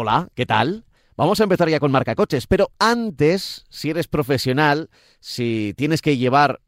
Hola, ¿qué tal? Vamos a empezar ya con marca coches, pero antes, si eres profesional, si tienes que llevar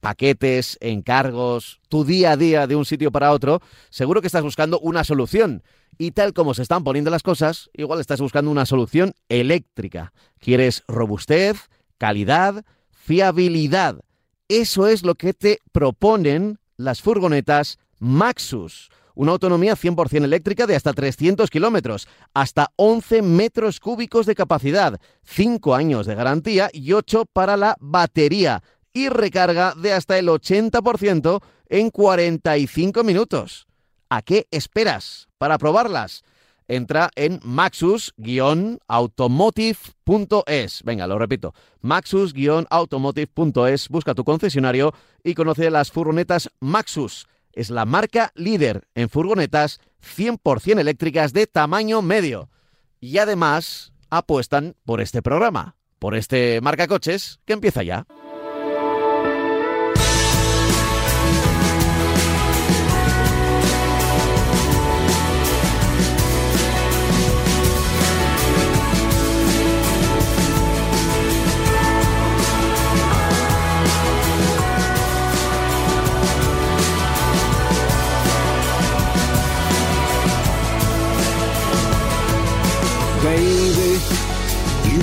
paquetes, encargos, tu día a día de un sitio para otro, seguro que estás buscando una solución. Y tal como se están poniendo las cosas, igual estás buscando una solución eléctrica. Quieres robustez, calidad, fiabilidad. Eso es lo que te proponen las furgonetas Maxus. Una autonomía 100% eléctrica de hasta 300 kilómetros, hasta 11 metros cúbicos de capacidad, 5 años de garantía y 8 para la batería y recarga de hasta el 80% en 45 minutos. ¿A qué esperas para probarlas? Entra en maxus-automotive.es. Venga, lo repito. Maxus-automotive.es. Busca tu concesionario y conoce las furgonetas Maxus. Es la marca líder en furgonetas 100% eléctricas de tamaño medio. Y además apuestan por este programa, por este marca coches que empieza ya.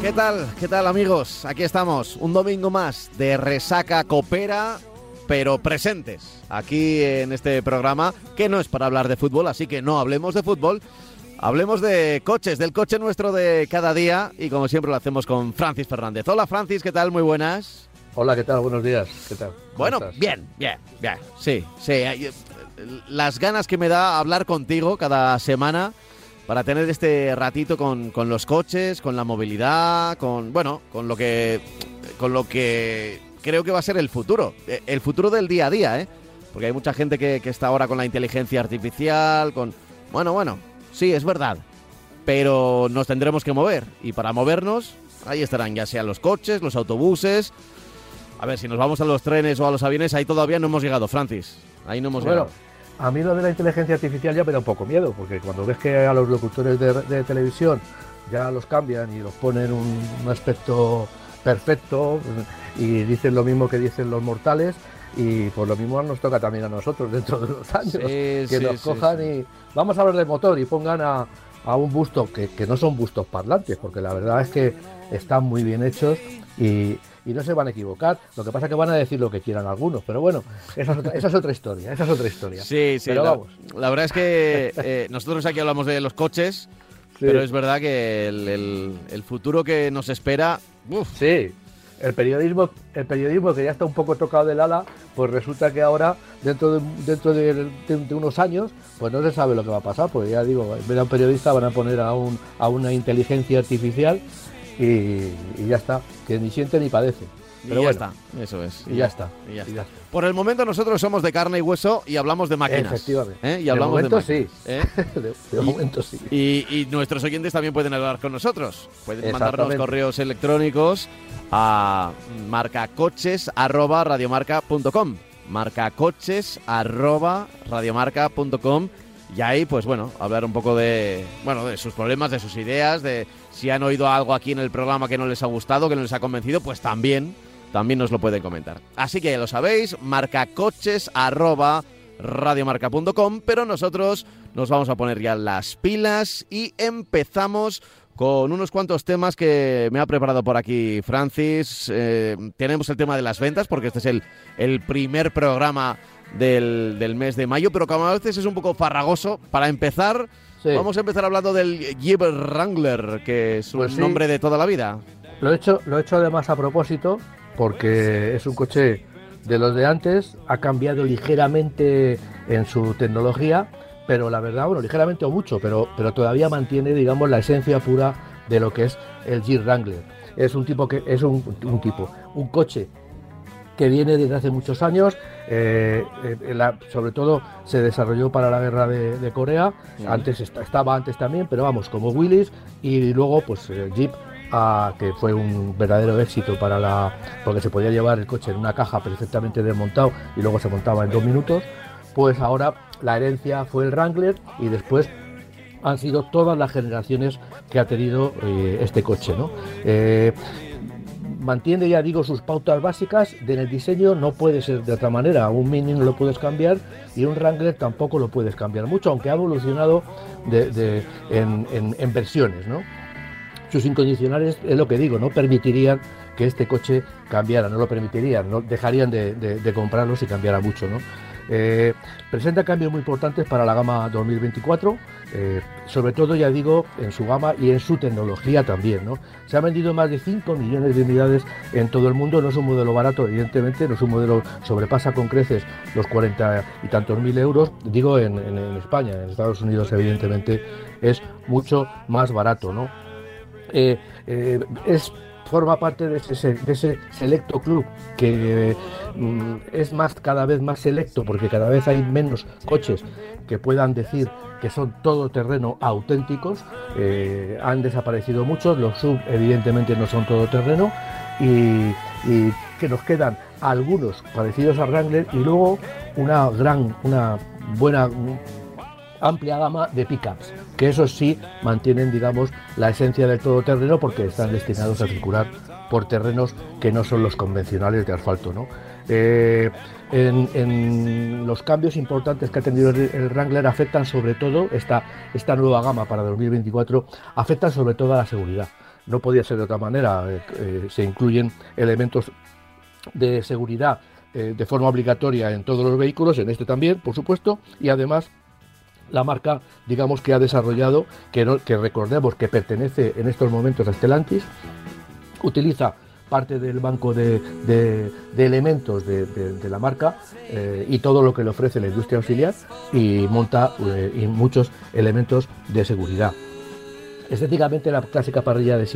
¿Qué tal? ¿Qué tal amigos? Aquí estamos, un domingo más de Resaca Copera, pero presentes aquí en este programa, que no es para hablar de fútbol, así que no hablemos de fútbol, hablemos de coches, del coche nuestro de cada día, y como siempre lo hacemos con Francis Fernández. Hola Francis, ¿qué tal? Muy buenas. Hola, ¿qué tal? Buenos días. ¿Qué tal? ¿Cómo Bueno, estás? bien, bien, bien. Sí, sí. Las ganas que me da hablar contigo cada semana para tener este ratito con, con los coches, con la movilidad, con bueno, con lo que con lo que creo que va a ser el futuro, Eh, el futuro del día a día, ¿eh? Porque hay mucha gente que, que está ahora con la inteligencia artificial, con bueno, bueno, sí, es verdad, pero nos tendremos que mover y para movernos ahí estarán ya sean los coches, los autobuses. A ver, si nos vamos a los trenes o a los aviones, ahí todavía no hemos llegado, Francis. Ahí no hemos Bueno, llegado. a mí lo de la inteligencia artificial ya me da un poco miedo, porque cuando ves que a los locutores de, de televisión ya los cambian y los ponen un, un aspecto perfecto y dicen lo mismo que dicen los mortales, y por lo mismo nos toca también a nosotros dentro de unos años, Sí, que sí, nos cojan sí. y vamos a hablar del motor y pongan a, a un busto que, que no son bustos parlantes, porque la verdad es que están muy bien hechos y, y no se van a equivocar. Lo que pasa es que van a decir lo que quieran algunos, pero bueno, esa es otra, esa es otra historia, esa es otra historia. Sí, sí. Pero la, vamos. la verdad es que eh, nosotros aquí hablamos de los coches, Sí. pero es verdad que el, el- el futuro que nos espera. uf, Sí, el periodismo, el periodismo que ya está un poco tocado del ala, pues resulta que ahora, dentro de, dentro de, de- de unos años, pues no se sabe lo que va a pasar, porque ya digo, en vez de un periodista van a poner a, un, a una inteligencia artificial y, y ya está, que ni siente ni padece. y Pero ya bueno, está. Eso es. Y ya está. y ya y está. ya está. Por el momento nosotros somos de carne y hueso y hablamos de máquinas. Efectivamente. ¿eh? Y De hablamos momento máquinas, ¿eh? de, de momento sí. Y, nuestros oyentes también pueden hablar con nosotros. Pueden mandarnos correos electrónicos a marcacoches@radiomarca.com. marcacoches@radiomarca.com y ahí pues bueno, hablar un poco de bueno, de sus problemas, de sus ideas, de si han oído algo aquí en el programa que no les ha gustado, que no les ha convencido, pues también también nos lo pueden comentar. Así que ya lo sabéis, marcacoches@radiomarca.com, pero nosotros nos vamos a poner ya las pilas y empezamos con unos cuantos temas que me ha preparado por aquí Francis. Eh, tenemos el tema de las ventas, porque este es el, el primer programa del, del mes de mayo, pero como a veces es un poco farragoso, para empezar, Sí. Vamos a empezar hablando del Jeep Wrangler, que es un Pues sí. nombre de toda la vida. Lo he hecho, lo he hecho además a propósito porque es un coche de los de antes, ha cambiado ligeramente en su tecnología, pero la verdad, bueno, ligeramente o mucho, pero, pero todavía mantiene, digamos, la esencia pura de lo que es el Jeep Wrangler. Es un tipo que es un, un tipo, un coche que viene desde hace muchos años, eh, eh, la- sobre todo se desarrolló para la guerra de, de Corea, antes esta- estaba antes también, pero vamos, como Willis, y luego pues el Jeep, ah, que fue un verdadero éxito para la, porque se podía llevar el coche en una caja perfectamente desmontado y luego se montaba en dos minutos, pues ahora la herencia fue el Wrangler y después han sido todas las generaciones que ha tenido eh, este coche, ¿no? Eh, mantiene, ya digo, sus pautas básicas. En el diseño no puede ser de otra manera. Un Mini no lo puedes cambiar y un Wrangler tampoco lo puedes cambiar mucho, aunque ha evolucionado en, versiones, ¿no? Sus incondicionales, es lo que digo, no permitirían que este coche cambiara, no lo permitirían, no dejarían de, comprarlo si cambiara mucho. Eh, presenta cambios muy importantes para la gama 2024, eh, sobre todo, ya digo, en su gama y en su tecnología también. ¿no? Se han vendido más de 5 millones de unidades en todo el mundo, no es un modelo barato, evidentemente, no es un modelo, sobrepasa con creces los 40 y tantos mil euros, digo en, España, en Estados Unidos, evidentemente, es mucho más barato. ¿no? Eh, es forma parte de ese, selecto club que mm, es más cada vez más selecto porque cada vez hay menos coches que puedan decir que son todoterreno auténticos. Eh, han desaparecido muchos los sub evidentemente no son todoterreno y, y que nos quedan algunos parecidos a Wrangler y luego una gran una buena amplia gama de pickups, que esos sí mantienen, digamos, la esencia del todoterreno porque están destinados a circular por terrenos que no son los convencionales de asfalto, ¿no? Eh, en, los cambios importantes que ha tenido el, Wrangler afectan sobre todo esta, nueva gama para 2024, afectan sobre todo a la seguridad. No podía ser de otra manera. eh, eh, se incluyen elementos de seguridad de forma obligatoria en todos los vehículos, en este también, por supuesto, y además la marca, digamos, que ha desarrollado, que, que recordemos que pertenece en estos momentos a Stellantis, utiliza parte del banco de, de- elementos de, de- la marca eh, y todo lo que le ofrece la industria auxiliar y monta eh, y muchos elementos de seguridad. Estéticamente la clásica parrilla de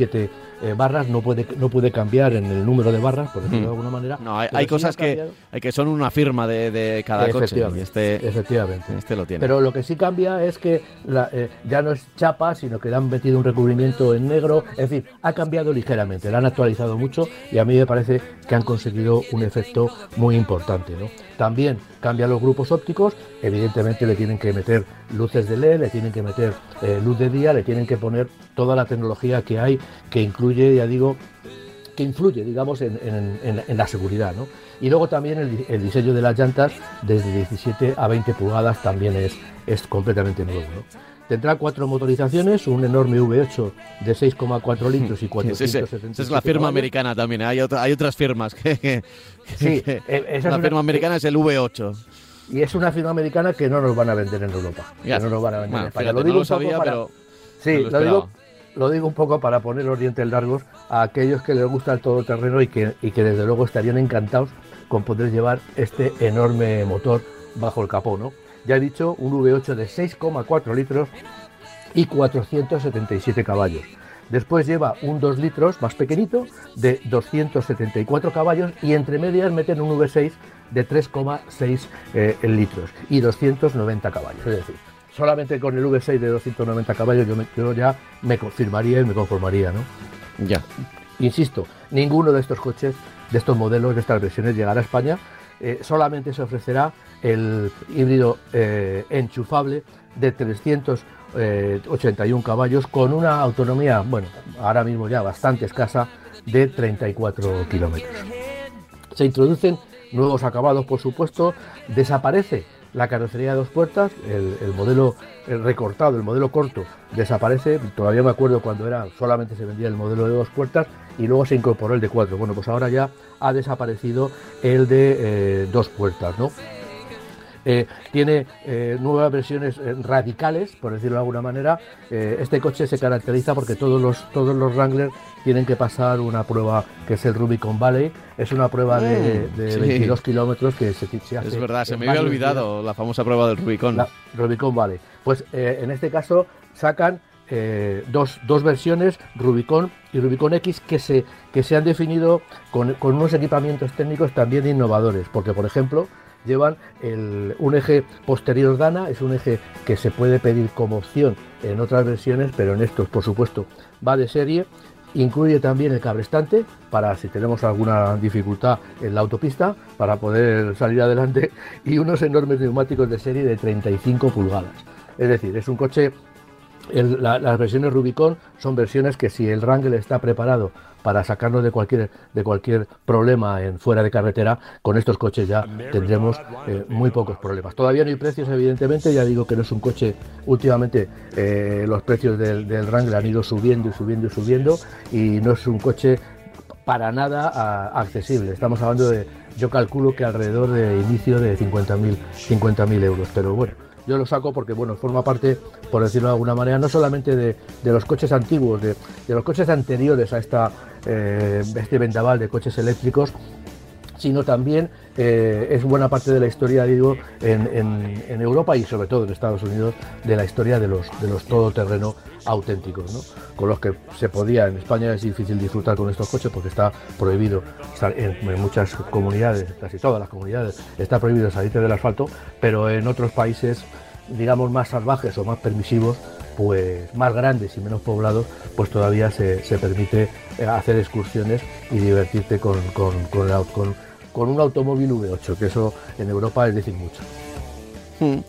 7 barras no puede, no puede cambiar en el número de barras, por decirlo de Mm. alguna manera. No, hay, cosas que, hay que son una firma de, de cada coche. Efectivamente, este, efectivamente. este lo tiene. Pero lo que sí cambia es que la- eh, ya no es chapa, sino que le han metido un recubrimiento en negro. En fin, ha cambiado ligeramente, la han actualizado mucho y a mí me parece que han conseguido un efecto muy importante. ¿no? También cambian los grupos ópticos, evidentemente le tienen que meter luces de LED, le tienen que meter eh, luz de día, le tienen que poner toda la tecnología que hay, que incluye, ya digo, que influye, digamos, en, en- la seguridad. ¿no? Y luego también el, el diseño de las llantas desde 17 a 20 pulgadas también es, es completamente nuevo. ¿no? Tendrá cuatro motorizaciones, un enorme V8 de 6,4 litros y Sí, sí, sí. 477 Esa es la firma caballos. americana también. ¿eh? Hay, otra- hay otras firmas que, Sí, que- eh, es la una- firma americana es el V8. Y es una firma americana que no nos van a vender en Europa. Ya. Que no nos van a vender en España. fíjate, Lo no digo lo un poco sabía, para- pero Sí, me lo lo, esperaba. digo, lo digo un poco para poner los dientes largos a aquellos que les gusta el todoterreno y que, y que desde luego estarían encantados con poder llevar este enorme motor bajo el capó, ¿no? Ya he dicho, un V8 de 6,4 litros y 477 caballos. Después lleva un 2 litros más pequeñito de 274 caballos y entre medias meten un V6 de 3,6 eh, litros y 290 caballos. Es decir, solamente con el V6 de 290 caballos yo, me- yo ya me confirmaría y me conformaría, ¿no? Ya. Insisto, ninguno de estos coches, de estos modelos, de estas versiones llegará a España. Eh, solamente se ofrecerá el híbrido eh, enchufable de 381 caballos con una autonomía, bueno, ahora mismo ya bastante escasa, de 34 kilómetros. Se introducen nuevos acabados, por supuesto, desaparece la carrocería de dos puertas, el, el modelo el recortado, el modelo corto, desaparece. Todavía me acuerdo cuando era solamente se vendía el modelo de dos puertas y luego se incorporó el de cuatro. Bueno, pues ahora ya ha desaparecido el de eh, dos puertas, ¿no? Eh, tiene eh, nuevas versiones eh, radicales, por decirlo de alguna manera. Eh, este coche se caracteriza porque todos los, todos los Wrangler tienen que pasar una prueba que es el Rubicon Valley. Es una prueba de, Mm, de sí. 22 kilómetros que se, se hace. Es verdad, se me había olvidado la famosa prueba del Rubicon. la Rubicon Valley. Pues en este caso sacan eh, dos, dos versiones, Rubicon y Rubicon X, que se, que se han definido con, con unos equipamientos técnicos también innovadores, porque por ejemplo llevan un eje posterior Dana, es un eje que se puede pedir como opción en otras versiones, pero en estos por supuesto va de serie. Incluye también el cabrestante para si tenemos alguna dificultad en la autopista para poder salir adelante y unos enormes neumáticos de serie de 35 pulgadas. Es decir, es un coche, las versiones Rubicon son versiones que si el Wrangler está preparado para sacarnos de cualquier, de cualquier problema en fuera de carretera, con estos coches ya tendremos eh, muy pocos problemas. Todavía no hay precios, evidentemente, ya digo que no es un coche, últimamente eh, los precios del, del Wrangler han ido subiendo y subiendo y subiendo y no es un coche para nada accesible. Estamos hablando de, yo calculo que alrededor de inicio de 50.000 50.000 euros, pero bueno. Yo lo saco porque, bueno, forma parte, por decirlo de alguna manera, no solamente de, de los coches antiguos, de, de los coches anteriores a esta, eh, este vendaval de coches eléctricos, sino también eh, es buena parte de la historia, digo, en, en- en Europa y sobre todo en Estados Unidos, de la historia de los, de los todoterreno auténticos, ¿no? con los que se podía, en España es difícil disfrutar con estos coches porque está prohibido, sal- en, muchas comunidades, casi todas las comunidades, está prohibido salirte del asfalto, pero en otros países, digamos, más salvajes o más permisivos, pues más grandes y menos poblados, pues todavía se, se permite eh, hacer excursiones y divertirte con, con- con un automóvil V8, que eso en Europa es decir mucho. Hmm.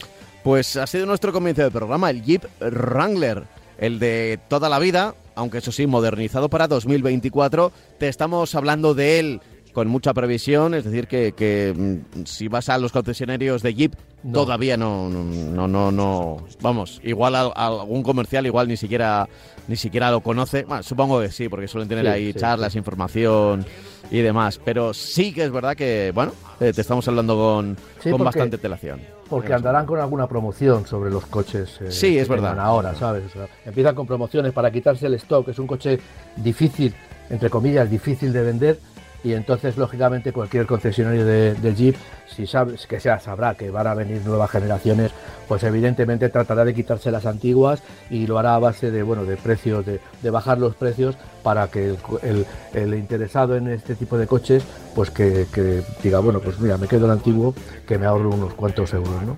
Pues ha sido nuestro comienzo de programa, el Jeep Wrangler, el de toda la vida, aunque eso sí, modernizado para 2024. Te estamos hablando de él con mucha previsión, es decir, que, que, mm, si vas a los concesionarios de Jeep, No. todavía no, no, no, no, vamos, igual a, a algún comercial igual ni siquiera, ni siquiera lo conoce. Bueno, supongo que sí, porque suelen tener Sí, ahí sí, charlas, información y demás. Pero sí que es verdad que, bueno, eh, te estamos hablando con, Sí, con porque- bastante telación. Porque andarán con alguna promoción sobre los coches. eh, Sí, que es verdad. Ahora, ¿sabes? O sea, empiezan con promociones para quitarse el stock. Es un coche difícil, entre comillas, difícil de vender. Y entonces, lógicamente, cualquier concesionario de, Jeep, si sabes que sea, sabrá que van a venir nuevas generaciones, pues evidentemente tratará de quitarse las antiguas y lo hará a base de, bueno, de precios, de, de bajar los precios para que el, el- el interesado en este tipo de coches, pues que, que diga, bueno, pues mira, me quedo el antiguo, que me ahorro unos cuantos euros, ¿no?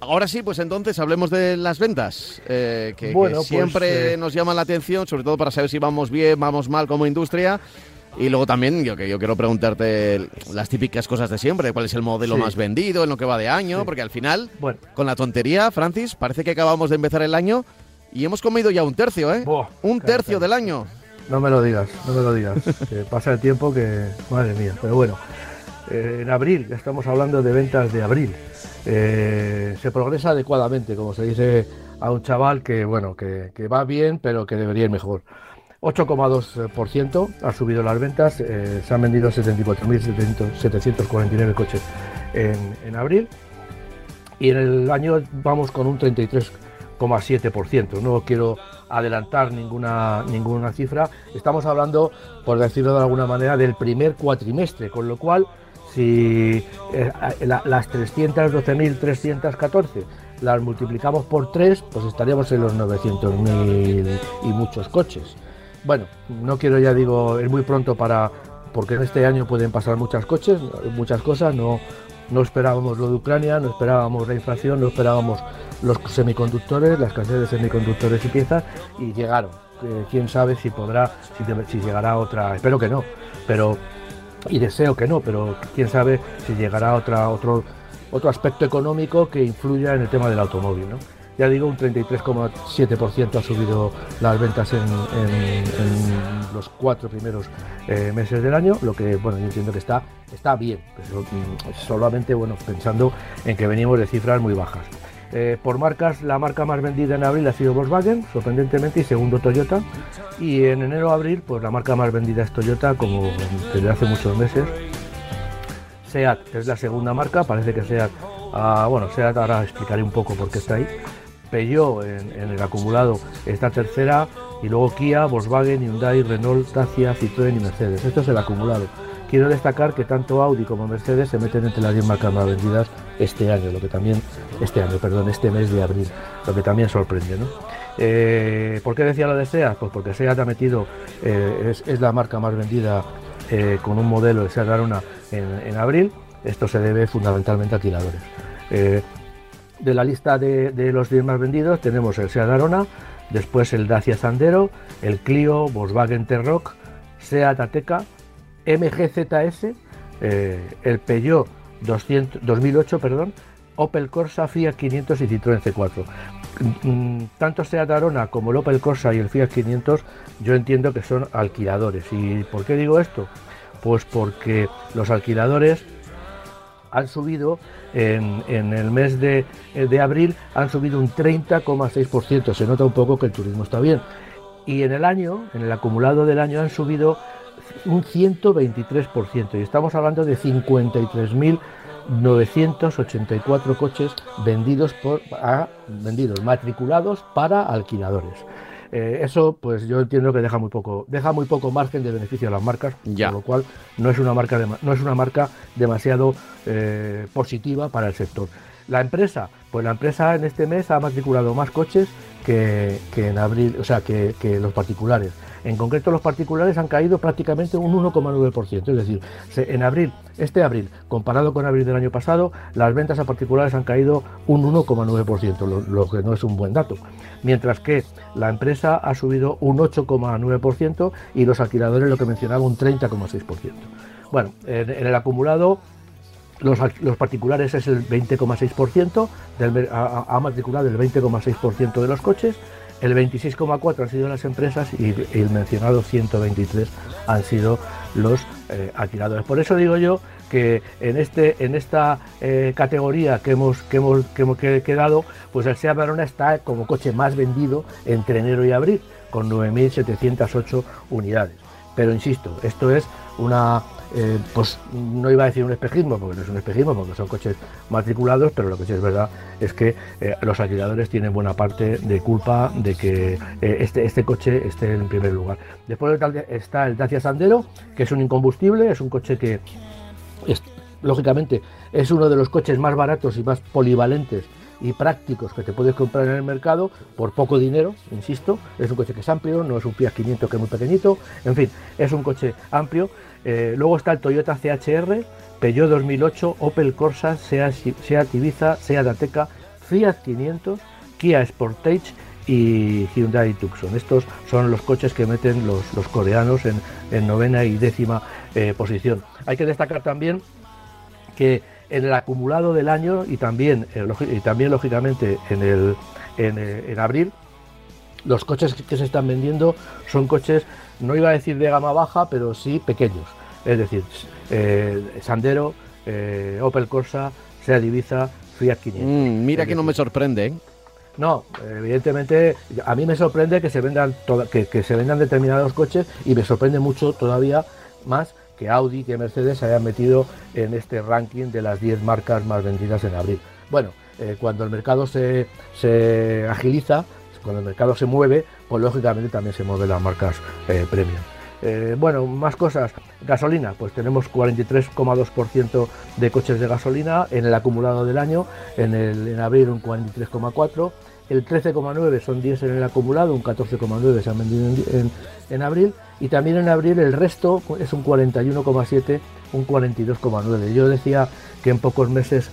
Ahora sí, pues entonces hablemos de las ventas, eh, que, pues, siempre eh, nos llaman la atención, sobre todo para saber si vamos bien, vamos mal como industria. Y luego también yo que yo quiero preguntarte las típicas cosas de siempre, cuál es el modelo Sí. más vendido, en lo que va de año, Sí. porque al final, Bueno. con la tontería, Francis, parece que acabamos de empezar el año y hemos comido ya un tercio, ¿eh? Buah, un tercio del año. No me lo digas, no me lo digas. que pasa el tiempo que, madre mía. Pero bueno, eh, en abril, ya estamos hablando de ventas de abril. Eh, se progresa adecuadamente, como se dice a un chaval que, bueno, que, que va bien, pero que debería ir mejor. 8,2% ha subido las ventas, eh, se han vendido 74.749 coches en, en abril y en el año vamos con un 33,7%. No quiero adelantar ninguna, ninguna cifra. Estamos hablando, por decirlo de alguna manera, del primer cuatrimestre, con lo cual, si eh, la- las 312.314 las multiplicamos por 3, pues estaríamos en los 900.000 y muchos coches. Bueno, no quiero ya digo, es muy pronto para, porque en este año pueden pasar muchas coches, muchas cosas, no, no esperábamos lo de Ucrania, no esperábamos la inflación, no esperábamos los semiconductores, la escasez de semiconductores y piezas, y llegaron. Eh, quién sabe si podrá, si, si llegará otra, espero que no, pero y deseo que no, pero quién sabe si llegará otra, otro, otro aspecto económico que influya en el tema del automóvil. ¿no? Ya digo, un 33,7% ha subido las ventas en, los cuatro primeros eh, meses del año, lo que bueno, yo entiendo que está, está bien, pero mm, solamente bueno, pensando en que venimos de cifras muy bajas. Eh, por marcas, la marca más vendida en abril ha sido Volkswagen, sorprendentemente, y segundo Toyota. Y en enero-abril, pues la marca más vendida es Toyota, como desde hace muchos meses. SEAT es la segunda marca, parece que SEAT, bueno, SEAT ahora explicaré un poco por qué está ahí. Peugeot en, el acumulado está tercera y luego Kia, Volkswagen, Hyundai, Renault, Dacia, Citroën y Mercedes. Esto es el acumulado. Quiero destacar que tanto Audi como Mercedes se meten entre las 10 marcas más vendidas este año, lo que también, este año, perdón, este mes de abril, lo que también sorprende, ¿no? Eh, ¿Por qué decía lo de SEAT? Pues porque SEAT ha metido, eh, es, es la marca más vendida eh, con un modelo de Seat Arona en, en abril. Esto se debe fundamentalmente a tiradores. De la lista de, de los 10 más vendidos tenemos el Seat Arona, después el Dacia Sandero, el Clio, Volkswagen T-Roc, Seat Ateca, MGZS, eh, el Peugeot 200 2008, perdón, Opel Corsa, Fiat 500 y Citroën C4. Mm, Tanto Seat Arona como el Opel Corsa y el Fiat 500 yo entiendo que son alquiladores. ¿Y por qué digo esto? Pues porque los alquiladores han subido en, en el mes de, de abril, han subido un 30,6%. Se nota un poco que el turismo está bien. Y en el año, en el acumulado del año, han subido un 123%. Y estamos hablando de 53.984 coches vendidos, por, a, vendidos, matriculados para alquiladores. Eh, eso, pues yo entiendo que deja muy poco, deja muy poco margen de beneficio a las marcas, Ya. con lo cual no es una marca, dema- no es una marca demasiado eh, positiva para el sector. La empresa, pues la empresa en este mes ha matriculado más coches que, en abril, o sea, que, los particulares. En concreto, los particulares han caído prácticamente un 1,9%. Es decir, en abril, este abril, comparado con abril del año pasado, las ventas a particulares han caído un 1,9%, lo, que no es un buen dato. Mientras que la empresa ha subido un 8,9% y los alquiladores, lo que mencionaba, un 30,6%. Bueno, en, en el acumulado los, particulares es el 20,6%, del mer- ha, matriculado el 20,6% de los coches, el 26,4% han sido las empresas y el mencionado 123 han sido los eh, alquiladores. Por eso digo yo que en, este, en esta eh, categoría que hemos, que hemos, que hemos que- quedado, pues el Seat Barona está como coche más vendido entre enero y abril, con 9.708 unidades. Pero insisto, esto es una, eh, pues no iba a decir un espejismo, porque no es un espejismo, porque son coches matriculados, pero lo que sí es verdad es que eh, los alquiladores tienen buena parte de culpa de que eh, este, este coche esté en primer lugar. Después está el Dacia Sandero, que es un incombustible, es un coche que es- lógicamente es uno de los coches más baratos y más polivalentes y prácticos que te puedes comprar en el mercado por poco dinero, insisto, es un coche que es amplio, no es un Fiat 500 que es muy pequeñito, en fin, es un coche amplio. Eh, luego está el Toyota CHR, Peugeot 2008, Opel Corsa, Seat, Seat Ibiza, Seat Ateca, Fiat 500, Kia Sportage y Hyundai Tucson. Estos son los coches que meten los, los coreanos en, en novena y décima eh, posición. Hay que destacar también que en el acumulado del año y también, eh, y también lógicamente en, el, en, eh, en abril, los coches que, se están vendiendo son coches, no iba a decir de gama baja, pero sí pequeños. Es decir, eh, Sandero, eh, Opel Corsa, Seat Ibiza, Fiat 500. Mm, mira Es que no me sorprende, ¿eh? no, evidentemente a mí me sorprende que se vendan toda- que, que se vendan determinados coches y me sorprende mucho todavía más que Audi que Mercedes se hayan metido en este ranking de las 10 marcas más vendidas en abril. Bueno, eh, cuando el mercado se, se agiliza, cuando el mercado se mueve, pues lógicamente también se mueven las marcas eh, premium. Eh, bueno, más cosas. Gasolina, pues tenemos 43,2% de coches de gasolina en el acumulado del año, en, el, en abril un 43,4%, el 13,9% son 10 en el acumulado, un 14,9% se han vendido en, abril, y también en abril el resto es un 41,7%, un 42,9%. Yo decía que en pocos meses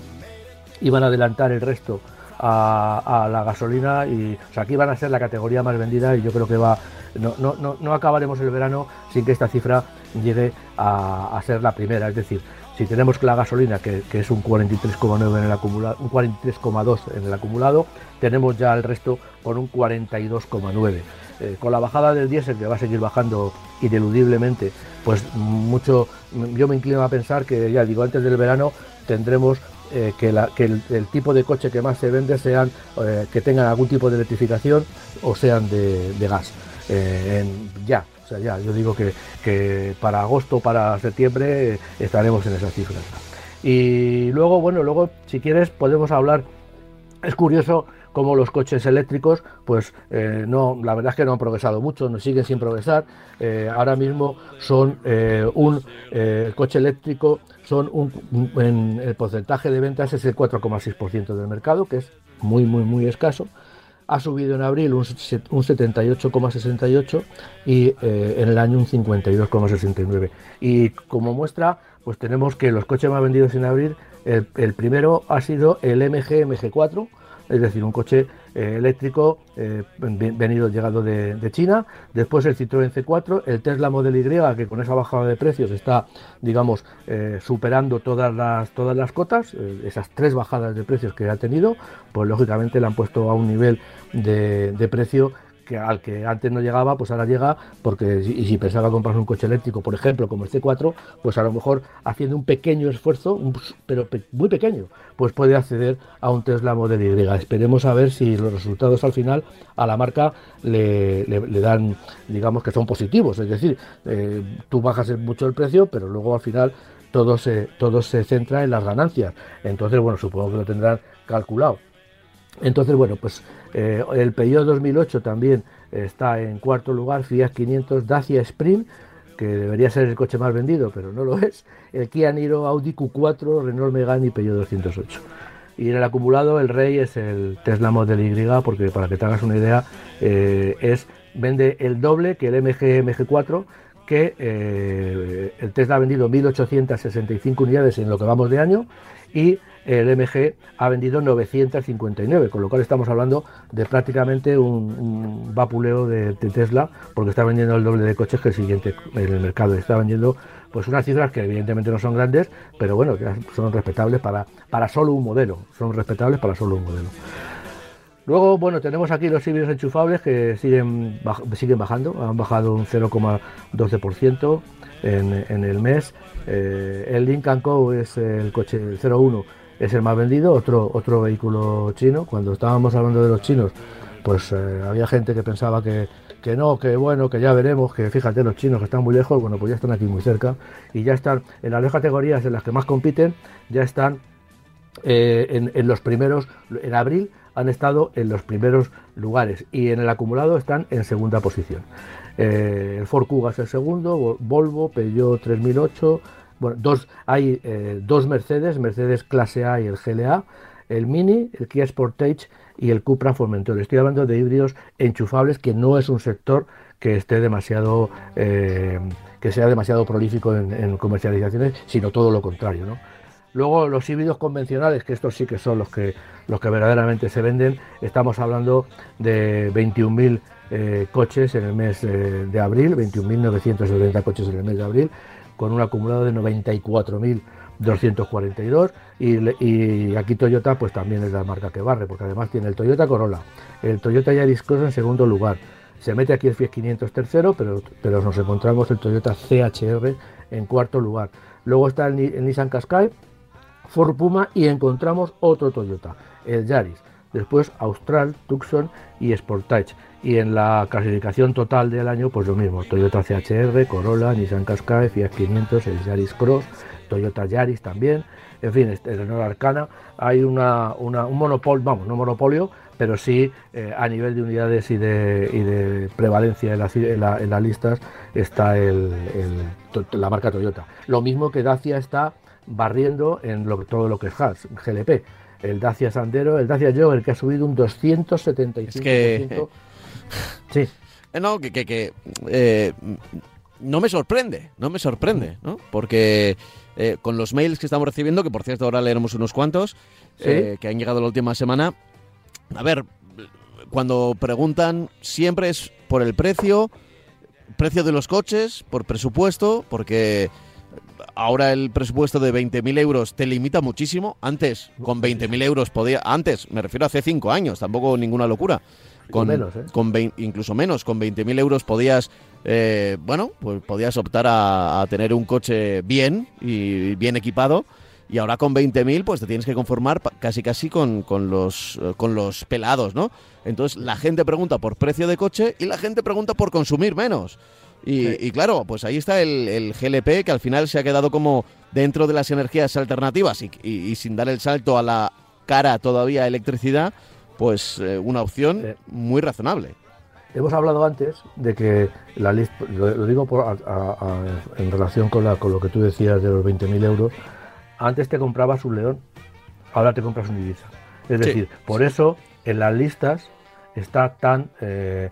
iban a adelantar el resto a, la gasolina y aquí van a ser la categoría más vendida y yo creo que va no, no, no, no acabaremos el verano sin que esta cifra llegue a, a ser la primera es decir si tenemos la gasolina que, es un 43,9 en el acumulado un 43,2 en el acumulado tenemos ya el resto con un 42,9 Eh, con la bajada del diésel que va a seguir bajando ineludiblemente pues mucho yo me inclino a pensar que ya digo antes del verano tendremos eh, que, el, tipo de coche que más se vende sean eh, que tengan algún tipo de electrificación o sean de, gas. Ya, ya, yo digo que, para agosto, para septiembre eh, estaremos en esas cifras. Y luego, bueno, luego si quieres podemos hablar, es curioso como los coches eléctricos, pues eh, no, la verdad es que no han progresado mucho, no siguen sin progresar. Eh, ahora mismo son un coche eléctrico, son un, el porcentaje de ventas es el 4,6% del mercado, que es muy, muy, muy escaso. Ha subido en abril un, 78,68 y en el año un 52,69. Y como muestra, pues tenemos que los coches más vendidos en abril, el, el primero ha sido el MG MG4, es decir, un coche eh, eléctrico eh, venido llegado de, China, después el Citroën C4, el Tesla Model Y, que con esa bajada de precios está, digamos, eh, superando todas las, todas las cotas, esas tres bajadas de precios que ha tenido, pues lógicamente le han puesto a un nivel de, de precio al que antes no llegaba, pues ahora llega, porque y si pensaba comprarse un coche eléctrico, por ejemplo, como este 4, pues a lo mejor haciendo un pequeño esfuerzo, pero muy pequeño, pues puede acceder a un Tesla Model Y. Esperemos a ver si los resultados al final a la marca le, dan, digamos que son positivos, es decir, eh, tú bajas mucho el precio, pero luego al final todo se, todo se centra en las ganancias. Entonces, bueno, supongo que lo tendrán calculado. Entonces, bueno, pues eh, el Peugeot 2008 también está en cuarto lugar, Fiat 500, Dacia Spring, que debería ser el coche más vendido, pero no lo es, el Kia Niro, Audi Q4, Renault Megane y Peugeot 208. Y en el acumulado el rey es el Tesla Model Y, porque para que te hagas una idea, eh, es vende el doble que el MG MG4, que eh, el Tesla ha vendido 1.865 unidades en lo que vamos de año y el MG ha vendido 959, con lo cual estamos hablando de prácticamente un, vapuleo de, Tesla, porque está vendiendo el doble de coches que el siguiente en el mercado. Está vendiendo pues unas cifras que evidentemente no son grandes, pero bueno, son respetables para, para solo un modelo. Son respetables para solo un modelo. Luego, bueno, tenemos aquí los híbridos enchufables que siguen, siguen bajando, han bajado un 0,12% en, en, el mes. Eh, el Lincoln Co es el coche 01 es el más vendido, otro, otro vehículo chino. Cuando estábamos hablando de los chinos, pues eh, había gente que pensaba que, no, que bueno, que ya veremos, que fíjate, los chinos que están muy lejos, bueno, pues ya están aquí muy cerca y ya están en las dos categorías en las que más compiten, ya están eh, en, los primeros, en abril han estado en los primeros lugares y en el acumulado están en segunda posición. Eh, el Ford Kuga es el segundo, Volvo, Peugeot 3008, bueno, dos, hay eh, dos Mercedes, Mercedes clase A y el GLA, el Mini, el Kia Sportage y el Cupra Formentor. Estoy hablando de híbridos enchufables, que no es un sector que esté demasiado, eh, que sea demasiado prolífico en, comercializaciones, sino todo lo contrario, Luego los híbridos convencionales, que estos sí que son los que, los que verdaderamente se venden, estamos hablando de 21.000 eh, coches en el mes de abril, 21.970 coches en el mes de abril, con un acumulado de 94.242 y, y aquí Toyota pues también es la marca que barre porque además tiene el Toyota Corolla, el Toyota Yaris Cross en segundo lugar, se mete aquí el Fiat 500 tercero, pero, pero nos encontramos el Toyota CHR en cuarto lugar. Luego está el, Nissan Qashqai, Ford Puma y encontramos otro Toyota, el Yaris. Después Austral, Tucson y Sportage. Y en la clasificación total del año, pues lo mismo, Toyota CHR, Corolla, Nissan Qashqai, Fiat 500, el Yaris Cross, Toyota Yaris también, en fin, este, el Renault Arcana, hay una, un monopolio, vamos, no monopolio, pero sí eh, a nivel de unidades y de, prevalencia en, las listas está la marca Toyota. Lo mismo que Dacia está barriendo en todo lo que es GLP. El Dacia Sandero, el Dacia Jogger, que ha subido un 275%. Es que... Sí. Eh, no, que, que, eh, no me sorprende, no me sorprende, ¿no? Porque eh, con los mails que estamos recibiendo, que por cierto ahora leeremos unos cuantos, que han llegado la última semana, a ver, cuando preguntan siempre es por el precio, precio de los coches, por presupuesto, porque ahora el presupuesto de 20.000 euros te limita muchísimo. Antes, con 20.000 euros podía, antes, me refiero a hace 5 años, tampoco ninguna locura con, menos, ¿eh? con incluso menos, con 20.000 euros podías, eh, bueno, pues podías optar a, tener un coche bien y bien equipado. Y ahora con 20.000 pues te tienes que conformar casi casi con, con, los, con los pelados, ¿no? Entonces la gente pregunta por precio de coche y la gente pregunta por consumir menos. Y, claro, pues ahí está el, GLP que al final se ha quedado como dentro de las energías alternativas y, sin dar el salto a la cara todavía electricidad, pues eh, una opción muy razonable. Hemos hablado antes de que la lista, lo, digo en relación con, la, con lo que tú decías de los 20.000 euros, antes te comprabas un León, ahora te compras un Ibiza. Es decir, por eso en las listas está tan, eh,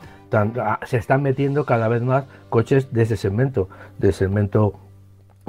se están metiendo cada vez más coches de ese segmento, del segmento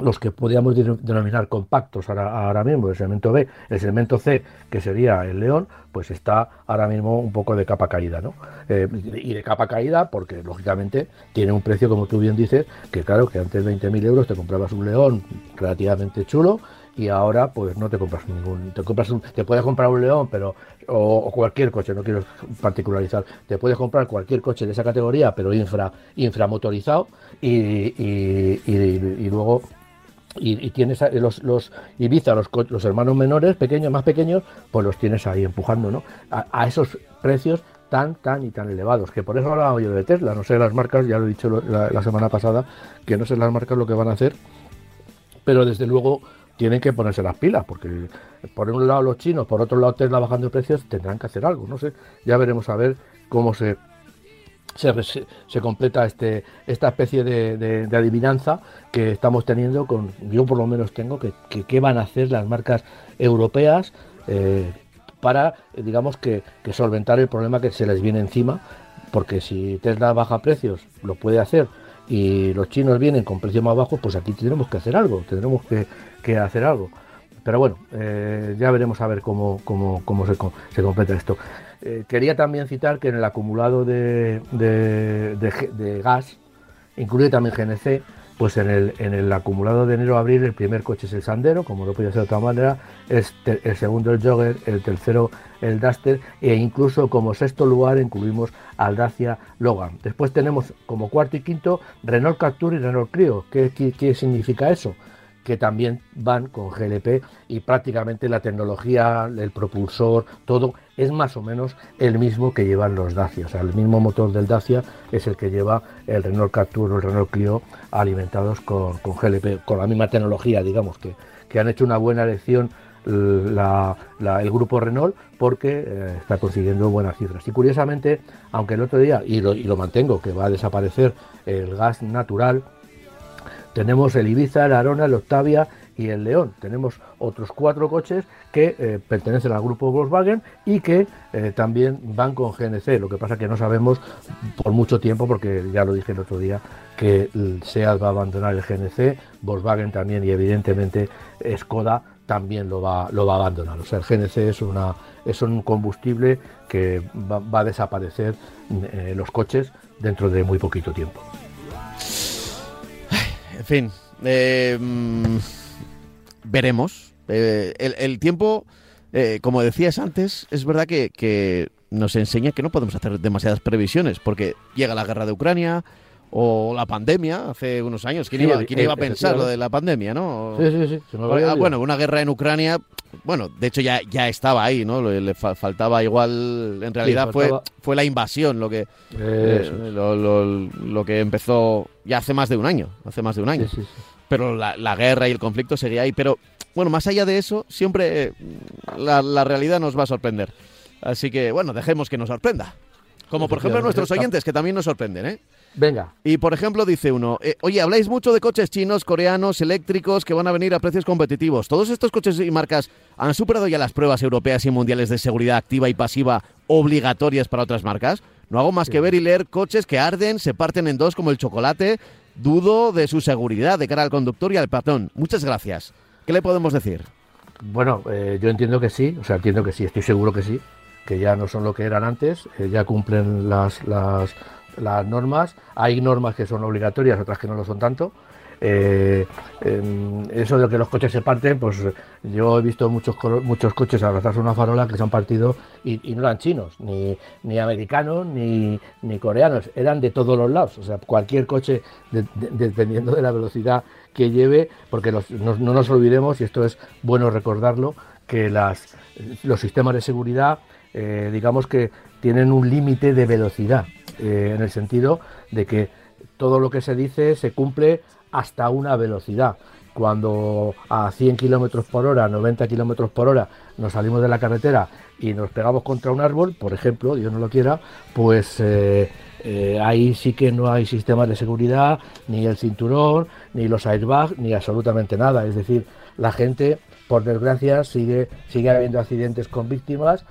los que podríamos denominar compactos ahora, mismo, el segmento B, el segmento C, que sería el León, pues está ahora mismo un poco de capa caída, ¿no? Eh, y de capa caída porque, lógicamente, tiene un precio, como tú bien dices, que claro, que antes de 20.000 euros te comprabas un León relativamente chulo, y ahora pues no te compras ningún te compras un, te puedes comprar un león pero o, cualquier coche no quiero particularizar te puedes comprar cualquier coche de esa categoría pero infra inframotorizado y, y, luego y, tienes los, los Ibiza, los, los, hermanos menores, pequeños, más pequeños, pues los tienes ahí empujando, ¿no? A, esos precios tan, tan y tan elevados, que por eso hablaba yo de Tesla, no sé las marcas, ya lo he dicho la semana pasada, que no sé las marcas lo que van a hacer, pero desde luego tienen que ponerse las pilas, porque por un lado los chinos, por otro lado Tesla bajando de precios, tendrán que hacer algo, no sé, ya veremos a ver cómo se, se, completa este, esta especie de, adivinanza que estamos teniendo con, yo por lo menos tengo, que qué van a hacer las marcas europeas eh, para, digamos, que, que solventar el problema que se les viene encima, porque si Tesla baja precios, lo puede hacer, y los chinos vienen con precios más bajos, pues aquí tendremos que hacer algo, tendremos que, que hacer algo. Pero bueno, eh, ya veremos a ver cómo, cómo, cómo se, completa esto. Eh, quería también citar que en el acumulado de, de, gas incluye también GNC, pues en el, en el acumulado de enero-abril el primer coche es el Sandero, como no podía ser de otra manera, el segundo el Jogger, el tercero el Duster e incluso como sexto lugar incluimos al Dacia Logan. Después tenemos como cuarto y quinto Renault Captur y Renault Clio. qué significa eso? que también van con GLP y prácticamente la tecnología, el propulsor, todo es más o menos el mismo que llevan los Dacia. O sea, el mismo motor del Dacia es el que lleva el Renault Captur o el Renault Clio alimentados con, GLP, con la misma tecnología, digamos, que, que han hecho una buena elección el grupo Renault porque eh, está consiguiendo buenas cifras. Y curiosamente, aunque el otro día, y lo, y lo mantengo, que va a desaparecer el gas natural, tenemos el Ibiza, el Arona, el Octavia y el León. Tenemos otros cuatro coches que eh, pertenecen al grupo Volkswagen y que eh, también van con GNC. Lo que pasa que no sabemos por mucho tiempo, porque ya lo dije el otro día, que SEAT va a abandonar el GNC, Volkswagen también y evidentemente Skoda también lo va, lo va a abandonar. O sea, el GNC es, una, es un combustible que va, a desaparecer en los coches dentro de muy poquito tiempo. En fin, eh, mm, veremos. Eh, el, tiempo, eh, como decías antes, es verdad que, nos enseña que no podemos hacer demasiadas previsiones, porque llega la guerra de Ucrania, o la pandemia hace unos años. ¿Quién, iba, a pensar lo de la pandemia, no? Sí, sí, sí. Ah, bueno, una guerra en Ucrania, bueno, de hecho ya, ya estaba ahí, ¿no? Le, faltaba igual, en realidad fue, fue la invasión lo que, eh, lo, que empezó ya hace más de un año, hace más de un año. Pero la, guerra y el conflicto seguía ahí. Pero bueno, más allá de eso, siempre la, la realidad nos va a sorprender. Así que bueno, dejemos que nos sorprenda. Como por ejemplo nuestros oyentes, que también nos sorprenden, ¿eh? Venga. Y por ejemplo, dice uno, eh, oye, habláis mucho de coches chinos, coreanos, eléctricos que van a venir a precios competitivos. ¿Todos estos coches y marcas han superado ya las pruebas europeas y mundiales de seguridad activa y pasiva obligatorias para otras marcas? No hago más que ver y leer coches que arden, se parten en dos como el chocolate. Dudo de su seguridad de cara al conductor y al patrón. Muchas gracias. ¿Qué le podemos decir? Bueno, eh, yo entiendo que sí, o sea, entiendo que sí, estoy seguro que sí, que ya no son lo que eran antes, eh, ya cumplen las, las las normas. Hay normas que son obligatorias, otras que no lo son tanto. Eh, eso de que los coches se parten, pues yo he visto muchos muchos coches abrazarse una farola que se han partido y, no eran chinos, ni, ni americanos, ni, ni, coreanos, eran de todos los lados. O sea, cualquier coche, dependiendo de la velocidad que lleve, porque no, nos olvidemos, y esto es bueno recordarlo, que las, los sistemas de seguridad, eh, digamos que tienen un límite de velocidad. Eh, en el sentido de que todo lo que se dice se cumple hasta una velocidad. Cuando a 100 kilómetros por hora, 90 kilómetros por hora, nos salimos de la carretera y nos pegamos contra un árbol, por ejemplo, Dios no lo quiera, pues eh, eh, ahí sí que no hay sistemas de seguridad, ni el cinturón, ni los airbags, ni absolutamente nada. Es decir, la gente, por desgracia, sigue, sigue habiendo accidentes con víctimas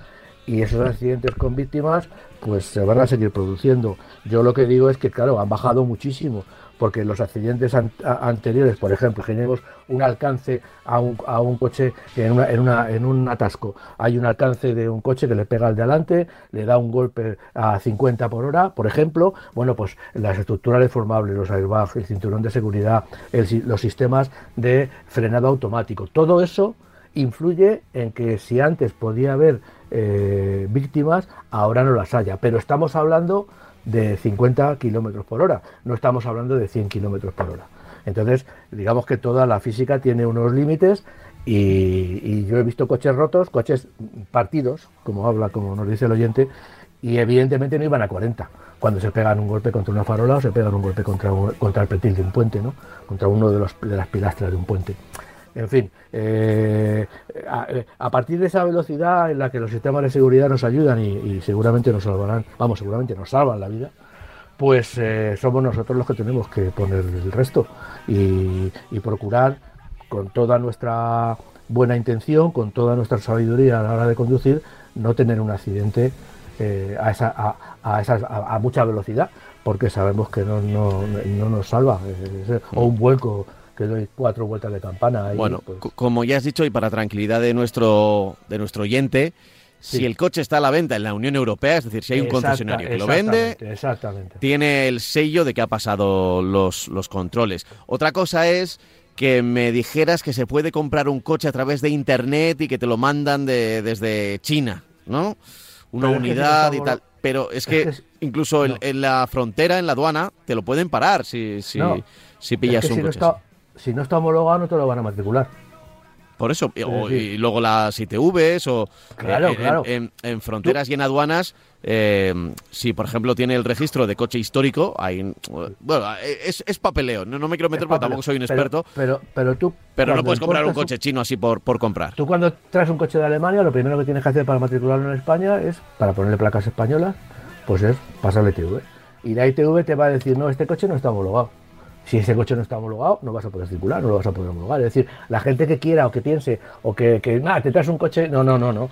y esos accidentes con víctimas pues se van a seguir produciendo. Yo lo que digo es que, claro, han bajado muchísimo porque los accidentes anteriores, por ejemplo, tenemos un alcance a un, coche en, un atasco, hay un alcance de un coche que le pega al de adelante, le da un golpe a 50 por hora, por ejemplo, bueno, pues las estructuras deformables, los airbags, el cinturón de seguridad, los sistemas de frenado automático, todo eso influye en que si antes podía haber eh, víctimas, ahora no las haya, pero estamos hablando de 50 kilómetros por hora, no estamos hablando de 100 kilómetros por hora. Entonces, digamos que toda la física tiene unos límites y, yo he visto coches rotos, coches partidos, como habla, como nos dice el oyente, y evidentemente no iban a 40 cuando se pegan un golpe contra una farola o se pegan un golpe contra, contra el petil de un puente, ¿no? contra uno de, de las pilastras de un puente. En fin, eh, a, partir de esa velocidad en la que los sistemas de seguridad nos ayudan y, seguramente nos salvarán, vamos, seguramente nos salvan la vida, pues eh, somos nosotros los que tenemos que poner el resto y, procurar con toda nuestra buena intención, con toda nuestra sabiduría a la hora de conducir, no tener un accidente eh, a, esa, a, mucha velocidad, porque sabemos que no, nos salva, o un vuelco que doy cuatro vueltas de campana. bueno, pues. como ya has dicho, y para tranquilidad de nuestro, de nuestro oyente, si el coche está a la venta en la Unión Europea, es decir, si hay un concesionario que lo vende, exactamente. tiene el sello de que ha pasado los, los controles. Otra cosa es que me dijeras que se puede comprar un coche a través de Internet y que te lo mandan de, desde China, ¿no? Una unidad y tal. Pero es que, incluso en, la frontera, en la aduana, te lo pueden parar si, si, si pillas un coche si no está homologado no te lo van a matricular. Por eso, y luego las ITVs o claro, en, claro. En, fronteras y en aduanas, eh, si por ejemplo tiene el registro de coche histórico, hay, bueno, es, papeleo, no, me quiero meter porque tampoco soy un experto. Pero, pero, tú... Pero no puedes comprar un coche chino así por, por comprar. Tú cuando traes un coche de Alemania, lo primero que tienes que hacer para matricularlo en España es, para ponerle placas españolas, pues es pasarle ITV. Y la ITV te va a decir, no, este coche no está homologado si ese coche no está homologado, no vas a poder circular, no lo vas a poder homologar. Es decir, la gente que quiera o que piense o que, que nada, te traes un coche, no, no, no, no.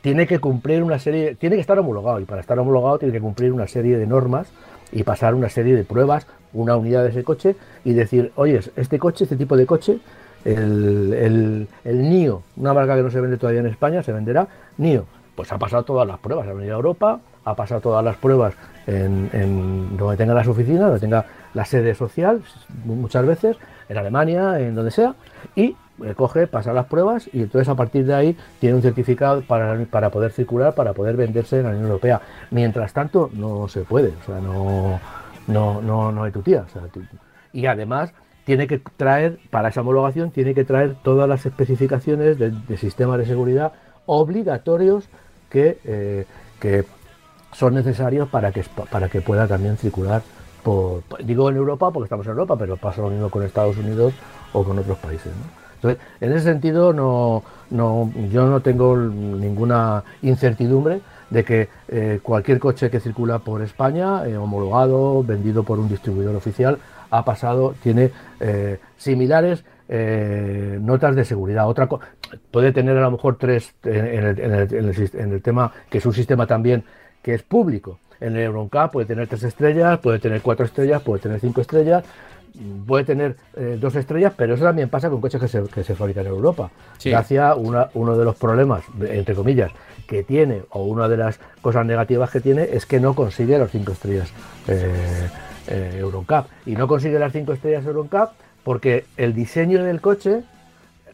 Tiene que cumplir una serie, tiene que estar homologado y para estar homologado tiene que cumplir una serie de normas y pasar una serie de pruebas, una unidad de ese coche y decir, oye, este coche, este tipo de coche, el, el, el NIO, una marca que no se vende todavía en España, se venderá, NIO, pues ha pasado todas las pruebas, ha venido a Europa, ha pasado todas las pruebas en, donde tenga las oficinas, donde tenga la sede social, muchas veces, en Alemania, en donde sea, y eh, coge, pasa las pruebas y entonces a partir de ahí tiene un certificado para, para poder circular, para poder venderse en la Unión Europea. Mientras tanto, no se puede, o sea, no, no, no, no hay tu tía. y además tiene que traer, para esa homologación, tiene que traer todas las especificaciones de, sistemas de seguridad obligatorios que, eh, que son necesarios para que, para que pueda también circular digo en Europa porque estamos en Europa, pero pasa lo mismo con Estados Unidos o con otros países. Entonces, en ese sentido, no, no, yo no tengo ninguna incertidumbre de que eh, cualquier coche que circula por España, eh, homologado, vendido por un distribuidor oficial, ha pasado, tiene eh, similares notas de seguridad. Otra puede tener a lo mejor tres en el tema, que es un sistema también que es público en el Euroncap puede tener tres estrellas, puede tener cuatro estrellas, puede tener cinco estrellas, puede tener eh, dos estrellas, pero eso también pasa con coches que se, que se fabrican en Europa. Gracias a uno de los problemas, entre comillas, que tiene, o una de las cosas negativas que tiene, es que no consigue las cinco estrellas eh, eh, Euroncap. Y no consigue las cinco estrellas Euroncap porque el diseño del coche,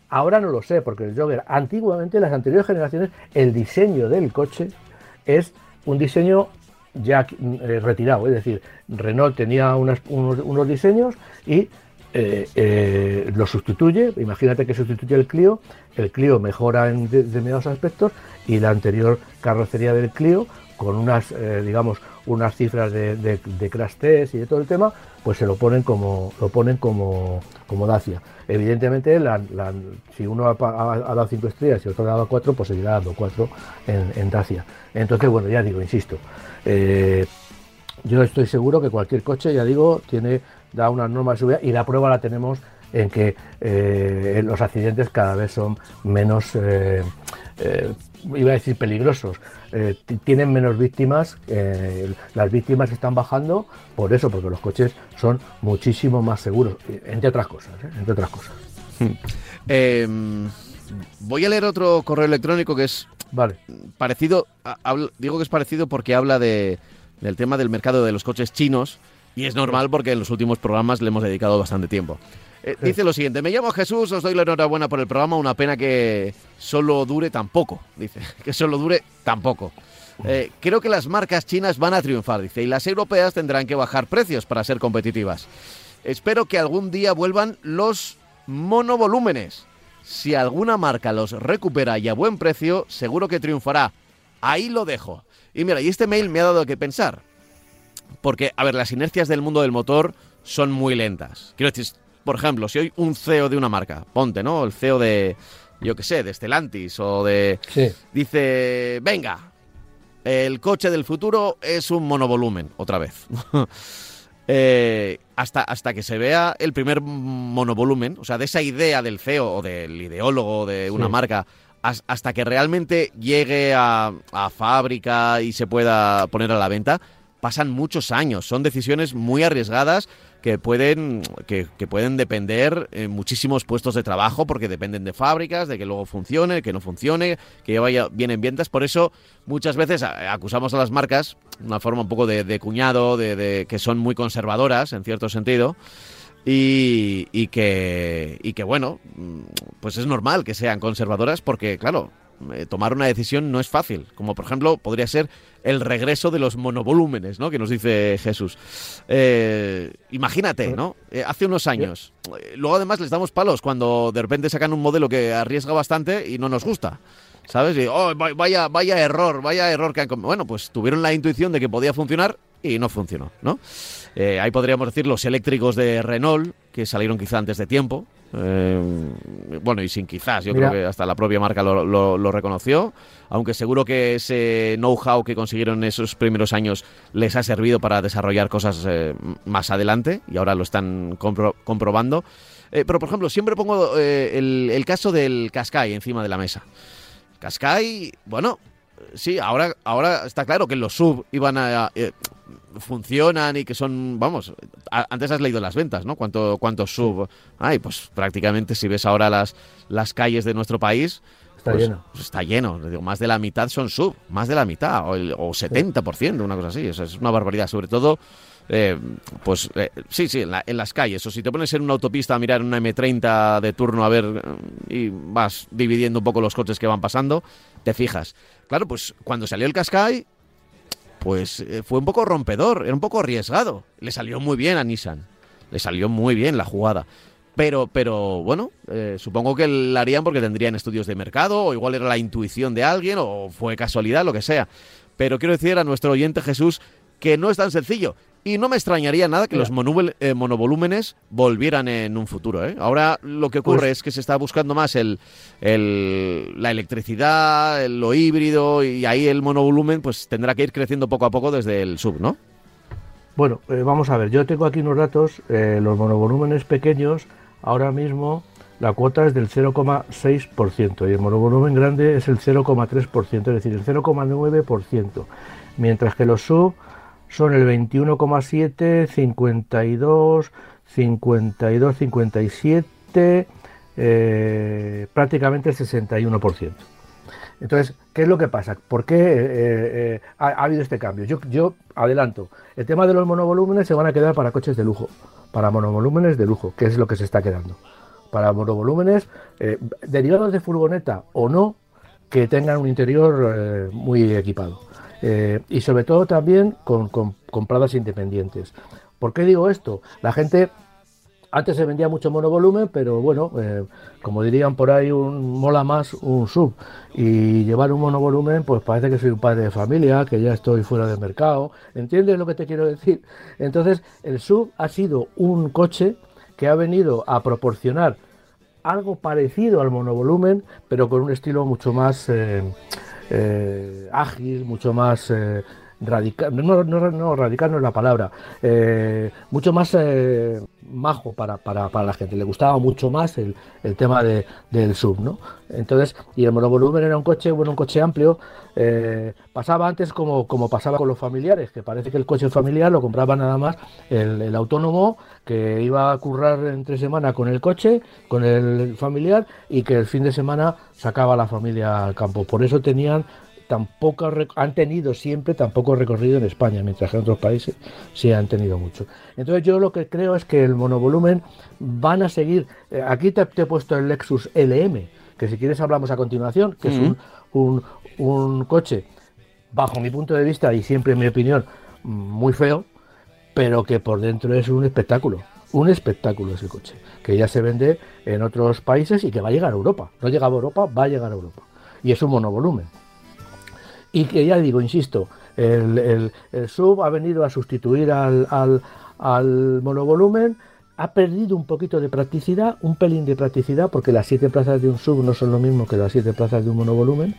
ahora no lo sé, porque el Jogger, antiguamente, en las anteriores generaciones, el diseño del coche es un diseño ya eh, retirado. Es decir, Renault tenía unos, diseños y eh, eh, lo sustituye. Imagínate que sustituye el Clio. El Clio mejora en determinados aspectos y la anterior carrocería del Clio con unas, digamos, unas cifras de, de, crash test y de todo el tema, pues se lo ponen como lo ponen como, como Dacia. Evidentemente, si uno ha, dado 5 estrellas y otro ha dado 4, pues seguirá dando 4 en, Dacia. Entonces, bueno, ya digo, insisto, eh, yo estoy seguro que cualquier coche, ya digo, tiene da una norma de seguridad y la prueba la tenemos en que eh, los accidentes cada vez son menos, eh, eh, iba a decir peligrosos, tienen menos víctimas, las víctimas están bajando por eso, porque los coches son muchísimo más seguros, entre otras cosas, entre otras cosas. Hmm. Em, voy a leer otro correo electrónico que es vale. parecido, digo que es parecido porque habla de, del tema del mercado de los coches chinos y es normal porque en los últimos programas le hemos dedicado bastante tiempo. Eh, dice lo siguiente, me llamo Jesús, os doy la enhorabuena por el programa, una pena que solo dure tan poco, dice, que solo dure tan poco. Eh, creo que las marcas chinas van a triunfar, dice, y las europeas tendrán que bajar precios para ser competitivas. Espero que algún día vuelvan los monovolúmenes. Si alguna marca los recupera y a buen precio, seguro que triunfará. Ahí lo dejo. Y mira, y este mail me ha dado que pensar. Porque, a ver, las inercias del mundo del motor son muy lentas. Quiero decir, por ejemplo, si hoy un CEO de una marca, ponte, ¿no? El CEO de, yo qué sé, de Stellantis o de... Sí. Dice, venga, el coche del futuro es un monovolumen, otra vez. Eh, hasta, hasta que se vea el primer monovolumen, o sea, de esa idea del CEO o del ideólogo de una marca, hasta que realmente llegue a, a fábrica y se pueda poner a la venta, pasan muchos años. Son decisiones muy arriesgadas que pueden, que, pueden depender en muchísimos puestos de trabajo porque dependen de fábricas, de que luego funcione, que no funcione, que vaya bien en ventas. Por eso muchas veces acusamos a las marcas, una forma un poco de, cuñado, de, que son muy conservadoras en cierto sentido. Y, y, que, y que, bueno, pues es normal que sean conservadoras porque, claro, eh, tomar una decisión no es fácil, como por ejemplo podría ser el regreso de los monovolúmenes, ¿no? Que nos dice Jesús. Eh, imagínate, ¿no? Eh, hace unos años. luego además les damos palos cuando de repente sacan un modelo que arriesga bastante y no nos gusta. ¿Sabes? Y, oh, vaya, vaya error, vaya error que han... Bueno, pues tuvieron la intuición de que podía funcionar y no funcionó, ¿no? ahí podríamos decir los eléctricos de Renault, que salieron quizá antes de tiempo, eh, bueno, y sin quizás, yo creo que hasta la propia marca lo, reconoció, aunque seguro que ese know-how que consiguieron en esos primeros años les ha servido para desarrollar cosas eh, más adelante y ahora lo están comprobando. Eh, pero, por ejemplo, siempre pongo el, el, caso del Qashqai encima de la mesa. Qashqai, bueno, sí, ahora, ahora está claro que los sub iban a, funcionan y que son, vamos, antes has leído las ventas, ¿no? ¿Cuánto, cuántos sub hay? Pues prácticamente si ves ahora las, las calles de nuestro país, Está pues, lleno. Pues está lleno. Digo, más de la mitad son sub, más de la mitad, o, el, o 70%, una cosa así. es una barbaridad. Sobre todo, eh, pues eh, sí, sí, en, las calles. O si te pones en una autopista a mirar una M30 de turno a ver y vas dividiendo un poco los coches que van pasando, te fijas. Claro, pues cuando salió el Qashqai, pues eh, fue un poco rompedor, era un poco arriesgado. Le salió muy bien a Nissan, le salió muy bien la jugada. Pero, pero bueno, eh, supongo que la harían porque tendrían estudios de mercado, o igual era la intuición de alguien, o fue casualidad, lo que sea. Pero quiero decir a nuestro oyente Jesús que no es tan sencillo. Y no me extrañaría nada que los eh, monovolúmenes volvieran en un futuro. ¿eh? Ahora lo que ocurre pues es que se está buscando más el, la electricidad, lo híbrido, y ahí el monovolumen pues tendrá que ir creciendo poco a poco desde el sub, ¿no? Bueno, eh, vamos a ver, yo tengo aquí unos datos, los monovolúmenes pequeños, ahora mismo la cuota es del 0,6% y el monovolumen grande es el 0,3%, es decir, el 0,9%, mientras que los sub son el 21,7, 52, 52, 57, prácticamente el 61%. Entonces, ¿qué es lo que pasa? ¿Por qué eh, eh, ha, habido este cambio? Yo, yo adelanto, el tema de los monovolúmenes se van a quedar para coches de lujo, para monovolúmenes de lujo, que es lo que se está quedando. Para monovolúmenes eh, derivados de furgoneta o no, que tengan un interior muy equipado. Eh, y sobre todo también con, compradas independientes. ¿Por qué digo esto? La gente antes se vendía mucho monovolumen, pero bueno, eh, como dirían por ahí, un, mola más un sub. Y llevar un monovolumen, pues parece que soy un padre de familia, que ya estoy fuera del mercado. ¿Entiendes lo que te quiero decir? Entonces, el sub ha sido un coche que ha venido a proporcionar algo parecido al monovolumen, pero con un estilo mucho más eh, eh, ágil, mucho más radical, no, no, no, radical no es la palabra, eh, mucho más eh, majo para, para, para, la gente, le gustaba mucho más el, el tema de, del sub, ¿no? Entonces, y el monovolumen era un coche, bueno, un coche amplio, eh, pasaba antes como, como pasaba con los familiares, que parece que el coche familiar lo compraba nada más el, el autónomo que iba a currar entre semana con el coche, con el familiar, y que el fin de semana sacaba a la familia al campo. Por eso tenían tampoco han tenido siempre tampoco recorrido en España, mientras que en otros países sí han tenido mucho. Entonces yo lo que creo es que el monovolumen van a seguir. Eh, aquí te, he puesto el Lexus LM, que si quieres hablamos a continuación, que es un, un, un coche, bajo mi punto de vista y siempre en mi opinión, muy feo, pero que por dentro es un espectáculo. Un espectáculo ese coche, que ya se vende en otros países y que va a llegar a Europa. No llegaba a Europa, va a llegar a Europa. Y es un monovolumen. Y que ya digo, insisto, el, sub ha venido a sustituir al, al, al, monovolumen, ha perdido un poquito de practicidad, un pelín de practicidad, porque las siete plazas de un sub no son lo mismo que las siete plazas de un monovolumen,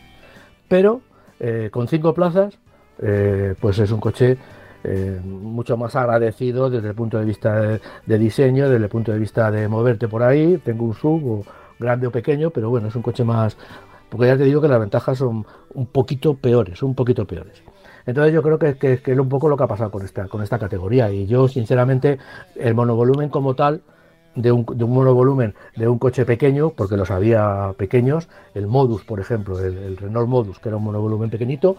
pero eh, con cinco plazas, eh, pues es un coche eh, mucho más agradecido desde el punto de vista de, de, diseño, desde el punto de vista de moverte por ahí. Tengo un sub, o grande o pequeño, pero bueno, es un coche más, porque ya te digo que las ventajas son un poquito peores, un poquito peores. Entonces yo creo que, que, que, es un poco lo que ha pasado con esta, con esta categoría. Y yo, sinceramente, el monovolumen como tal, de un, de un monovolumen de un coche pequeño, porque los había pequeños, el Modus, por ejemplo, el, el Renault Modus, que era un monovolumen pequeñito,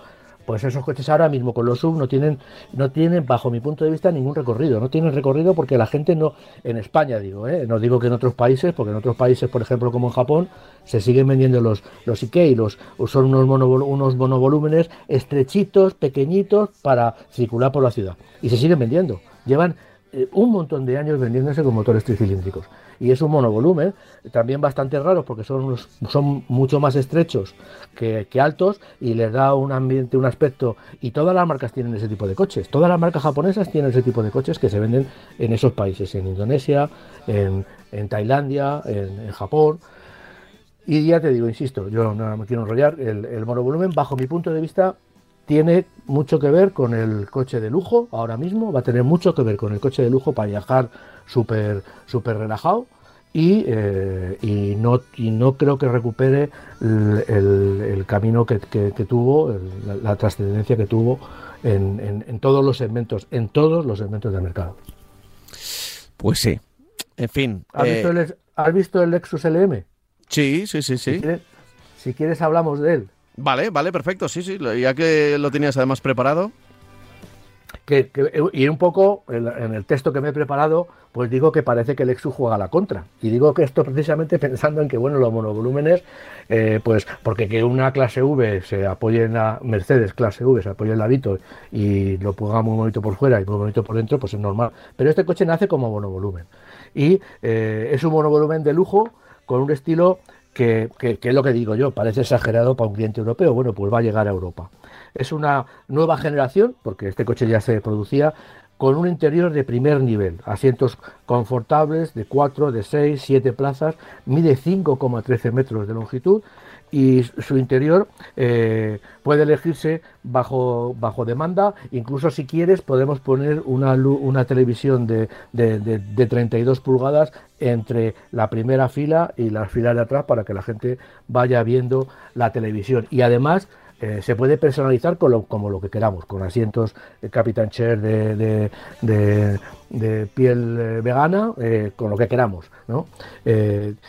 pues esos coches ahora mismo con los sub no tienen, no tienen, bajo mi punto de vista, ningún recorrido. No tienen recorrido porque la gente no, en España digo, ¿eh? no digo que en otros países, porque en otros países, por ejemplo, como en Japón, se siguen vendiendo los, los Ikei, los, son unos, monovol, unos monovolúmenes estrechitos, pequeñitos, para circular por la ciudad. Y se siguen vendiendo. Llevan eh, un montón de años vendiéndose con motores tricilíndricos. Y es un monovolumen, también bastante raro porque son, unos, son mucho más estrechos que, altos y les da un ambiente, un aspecto. Y todas las marcas tienen ese tipo de coches. Todas las marcas japonesas tienen ese tipo de coches que se venden en esos países, en Indonesia, en, en Tailandia, en, Japón. Y ya te digo, insisto, yo no me quiero enrollar, el monovolumen, bajo mi punto de vista, tiene mucho que ver con el coche de lujo ahora mismo, va a tener mucho que ver con el coche de lujo para viajar súper super relajado y, eh, y, no, y no creo que recupere el, el, el camino que, que, que tuvo, el, la, la, trascendencia que tuvo en, en, en, todos los segmentos, en todos los segmentos del mercado. Pues sí, en fin. ¿Has, eh... visto, el, ¿has visto el Lexus LM? Sí, sí, sí, sí. Si quieres, si quieres hablamos de él. Vale, vale, perfecto, sí, sí, ya que lo tenías además preparado. Que, que, y un poco en, el texto que me he preparado, pues digo que parece que el Lexus juega la contra. Y digo que esto precisamente pensando en que, bueno, los monovolúmenes, eh, pues porque que una clase V se apoye en la Mercedes clase V, se apoye en la Vito y lo ponga muy bonito por fuera y muy bonito por dentro, pues es normal. Pero este coche nace como monovolumen. Y eh, es un monovolumen de lujo con un estilo que, es lo que digo yo, parece exagerado para un cliente europeo, bueno, pues va a llegar a Europa. Es una nueva generación, porque este coche ya se producía, con un interior de primer nivel, asientos confortables de 4, de 6, 7 plazas, mide 5,13 metros de longitud y su interior eh, puede elegirse bajo, bajo demanda. Incluso si quieres podemos poner una, una televisión de, de, de, de, 32 pulgadas entre la primera fila y las filas de atrás para que la gente vaya viendo la televisión. Y además eh, se puede personalizar como lo que queramos, con asientos eh, Chair de, de, de, de piel eh, vegana, eh, con lo que queramos. ¿no?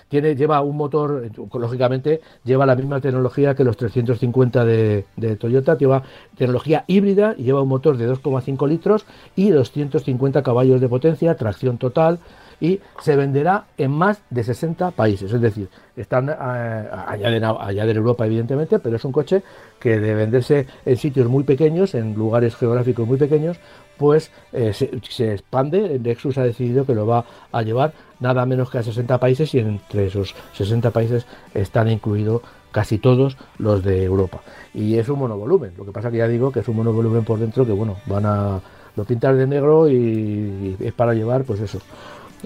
Tiene, lleva un motor, lógicamente, lleva la misma tecnología que los 350 de, Toyota, lleva tecnología híbrida lleva un motor de 2,5 litros y 250 caballos de potencia, tracción total y se venderá en más de 60 países. Es decir, están eh, de Europa, evidentemente, pero es un coche que de venderse en sitios muy pequeños, en lugares geográficos muy pequeños, pues eh, se, expande. Lexus ha decidido que lo va a llevar nada menos que a 60 países y entre esos 60 países están incluidos casi todos los de Europa. Y es un monovolumen. Lo que pasa que ya digo que es un monovolumen por dentro que, bueno, van a lo pintar de negro y, es para llevar, pues eso.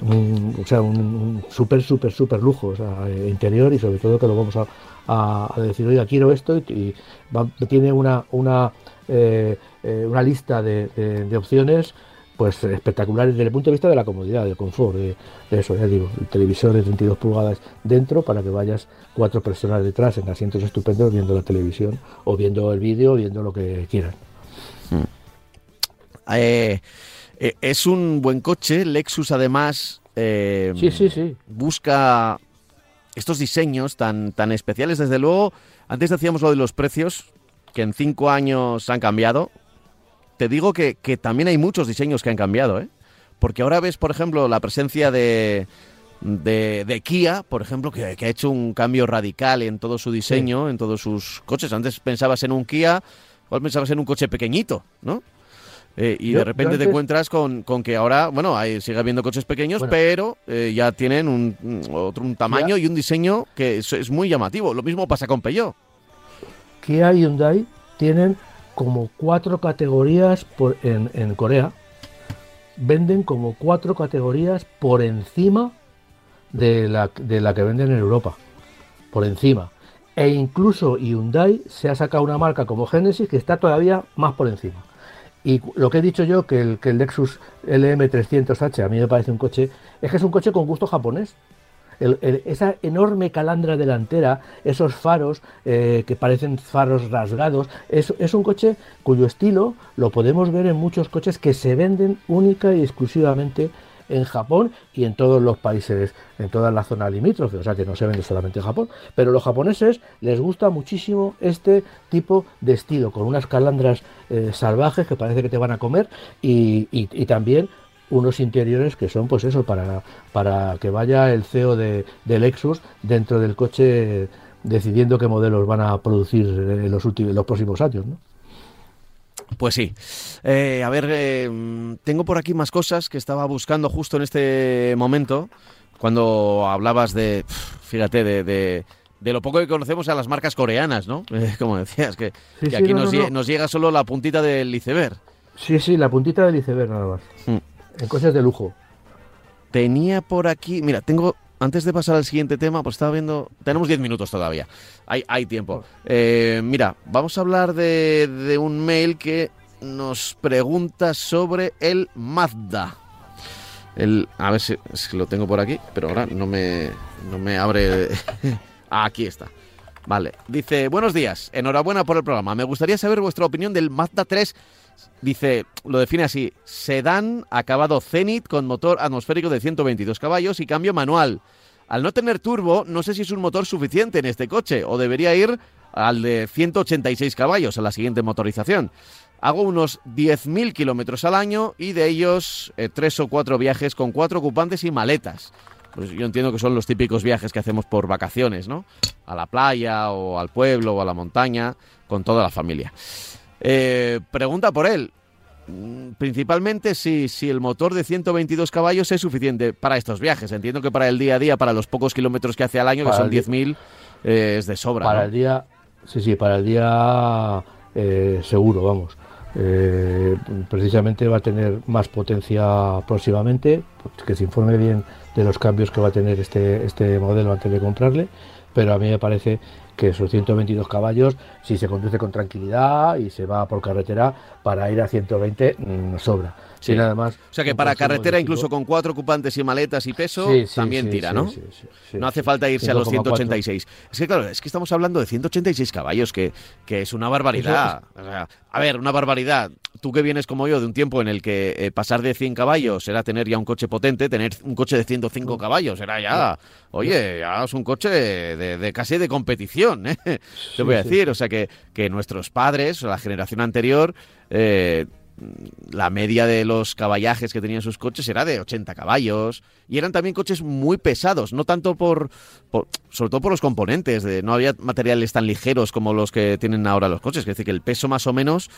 Un, o sea, un, súper, súper, súper lujo interior y sobre todo que lo vamos a, decir, oiga, quiero esto y, tiene una, una eh, eh, una lista de, opciones pues espectaculares desde el punto de vista de la comodidad, del confort, de, eso, ya digo, el televisor de 32 pulgadas dentro para que vayas cuatro personas detrás en asientos estupendos viendo la televisión o viendo el vídeo viendo lo que quieran. Hmm. Eh, es un buen coche, Lexus además sí, sí, sí. busca estos diseños tan, tan especiales, desde luego, antes decíamos lo de los precios, que en cinco años han cambiado, te digo que, también hay muchos diseños que han cambiado, ¿eh? Porque ahora ves, por ejemplo, la presencia de, de, Kia, por ejemplo, que, ha hecho un cambio radical en todo su diseño, en todos sus coches. Antes pensabas en un Kia, igual pensabas en un coche pequeñito, ¿no? Eh, y de repente te encuentras con, que ahora, bueno, hay, sigue habiendo coches pequeños, pero eh, ya tienen un, otro un tamaño y un diseño que es, es, muy llamativo. Lo mismo pasa con Peugeot. Kia y Hyundai tienen como cuatro categorías por, en, Corea. Venden como cuatro categorías por encima de la, de la que venden en Europa. Por encima. E incluso Hyundai se ha sacado una marca como Genesis que está todavía más por encima. Y lo que he dicho yo, que el, que el Lexus LM300H a mí me parece un coche, es que es un coche con gusto japonés. Esa enorme calandra delantera, esos faros eh, que parecen faros rasgados, es, es, un coche cuyo estilo lo podemos ver en muchos coches que se venden única y exclusivamente en Japón y en todos los países, en toda la zona limítrofe, o sea que no se vende solamente en Japón, pero los japoneses les gusta muchísimo este tipo de estilo, con unas calandras eh, salvajes que parece que te van a comer y, y también unos interiores que son pues eso para, para que vaya el CEO de, Lexus dentro del coche decidiendo qué modelos van a producir en los últimos los próximos años ¿no? Pues sí. Eh, a ver, eh, tengo por aquí más cosas que estaba buscando justo en este momento, cuando hablabas de, fíjate, de, de, lo poco que conocemos a las marcas coreanas, ¿no? como decías, que, aquí nos, nos, llega solo la puntita del iceberg. Sí, sí, la puntita del iceberg nada más. Mm en cosas de lujo. Tenía por aquí, mira, tengo, antes de pasar al siguiente tema, pues estaba viendo, tenemos 10 minutos todavía, hay, hay tiempo. Eh, mira, vamos a hablar de, un mail que nos pregunta sobre el Mazda. El, a ver si, lo tengo por aquí, pero ahora no me, no me abre. aquí está. Vale, dice, buenos días, enhorabuena por el programa. Me gustaría saber vuestra opinión del Mazda 3 Dice, lo define así, sedán acabado Zenit con motor atmosférico de 122 caballos y cambio manual. Al no tener turbo, no sé si es un motor suficiente en este coche o debería ir al de 186 caballos a la siguiente motorización. Hago unos 10.000 kilómetros al año y de ellos eh, tres o cuatro viajes con cuatro ocupantes y maletas. Pues yo entiendo que son los típicos viajes que hacemos por vacaciones, ¿no? A la playa o al pueblo o a la montaña con toda la familia. Eh, pregunta por él. Mm, principalmente si, si el motor de 122 caballos es suficiente para estos viajes. Entiendo que para el día a día, para los pocos kilómetros que hace al año, que son 10.000, eh, es de sobra. Para el día, sí, sí, para el día eh, seguro, vamos. precisamente va a tener más potencia próximamente, que se informe bien de los cambios que va a tener este, este modelo antes de comprarle, pero a mí me parece que esos 122 caballos, si se conduce con tranquilidad y se va por carretera, para ir a 120 mm, sobra. Sí. nada más. O sea que para carretera, incluso con cuatro ocupantes y maletas y peso, también tira, ¿no? no hace falta irse a los 186. Es que claro, es que estamos hablando de 186 caballos, que, que es una barbaridad. a ver, una barbaridad. Tú que vienes como yo de un tiempo en el que eh, pasar de 100 caballos era tener ya un coche potente, tener un coche de 105 mm. caballos era ya, oye, ya es un coche de, casi de competición, ¿eh? te voy a decir. O sea que, que nuestros padres, la generación anterior, eh, la media de los caballajes que tenían sus coches era de 80 caballos y eran también coches muy pesados, no tanto por, por sobre todo por los componentes, de no había materiales tan ligeros como los que tienen ahora los coches, es decir, que el peso más o menos,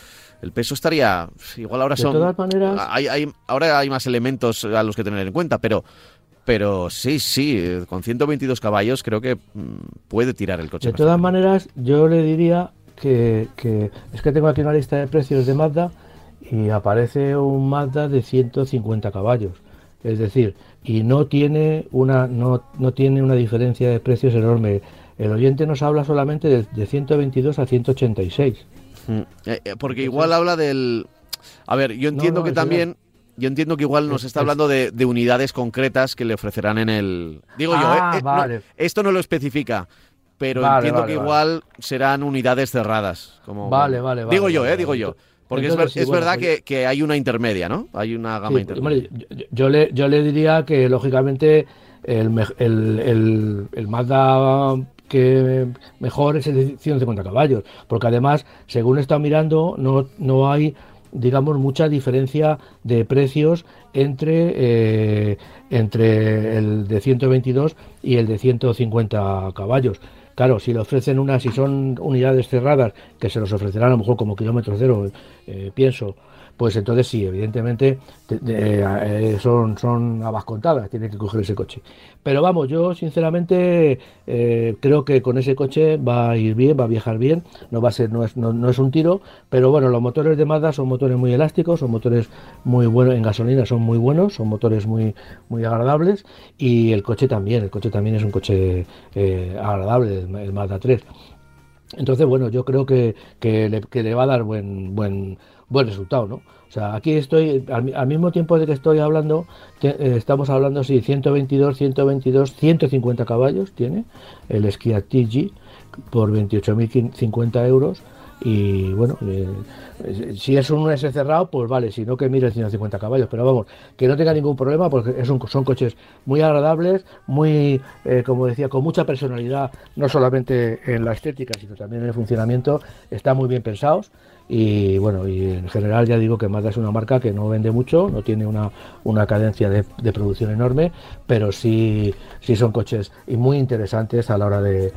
el peso estaría igual ahora De son todas maneras- hay, hay- ahora hay más elementos a los que tener en cuenta, pero pero sí, sí, con 122 caballos creo que mm, puede tirar el coche. De todas maneras, yo le diría que, que- es que tengo aquí una lista de precios de Mazda y aparece un Mazda de 150 caballos. Es decir, y no tiene una no, no tiene una diferencia de precios enorme. El oyente nos habla solamente de, de 122 a 186. Mm, eh, eh, porque igual habla del... A ver, yo entiendo no, que también... Yo entiendo que igual nos Es- está es- hablando de, de unidades concretas que le ofrecerán en el... Digo Ah, yo, eh, eh, no, vale. esto no lo especifica, pero Vale, entiendo vale, que igual serán unidades cerradas. Como, Vale, vale, vale, Digo yo, eh, digo yo. Porque es, Entonces, ver- sí, es bueno, verdad pues- que, que hay una intermedia, ¿no? Hay una gama Sí, intermedia. yo, yo le, yo le diría que lógicamente el, el, el, el Mazda que mejor es el de 150 caballos, porque además, según he estado mirando, no, no hay, digamos, mucha diferencia de precios entre, eh, entre el de 122 y el de 150 caballos. Claro, si le ofrecen unas, si son unidades cerradas, que se los ofrecerán a lo mejor como kilómetro cero, eh, pienso, pues entonces sí, evidentemente te- de- eh, son, son habas contadas, tiene que coger ese coche. Pero vamos, yo sinceramente eh, creo que con ese coche va a ir bien, va a viajar bien, no va a ser, no es, no, no es un tiro, pero bueno, los motores de Mazda son motores muy elásticos, son motores muy buenos, en gasolina son muy buenos, son motores muy, muy agradables y el coche también, el coche también es un coche eh, agradable, el, Mazda 3. Entonces, bueno, yo creo que, que le, que le va a dar buen, buen, buen resultado, ¿no? O sea, aquí estoy, al, mi- al mismo tiempo de que estoy hablando, te- eh, estamos hablando, sí, 122, 122, 150 caballos tiene el Skia TG por 28.050 euros. Y bueno, eh, eh, si es un S cerrado, pues vale, si no que mire 150 caballos, pero vamos, que no tenga ningún problema porque son coches muy agradables, muy, como decía, con mucha personalidad, no solamente en la estética, sino también en el funcionamiento, están muy bien pensados y bueno, y en general ya digo que Mazda es una marca que no vende mucho, no tiene una, una cadencia de, producción enorme, pero sí, sí son coches y muy interesantes a la hora de,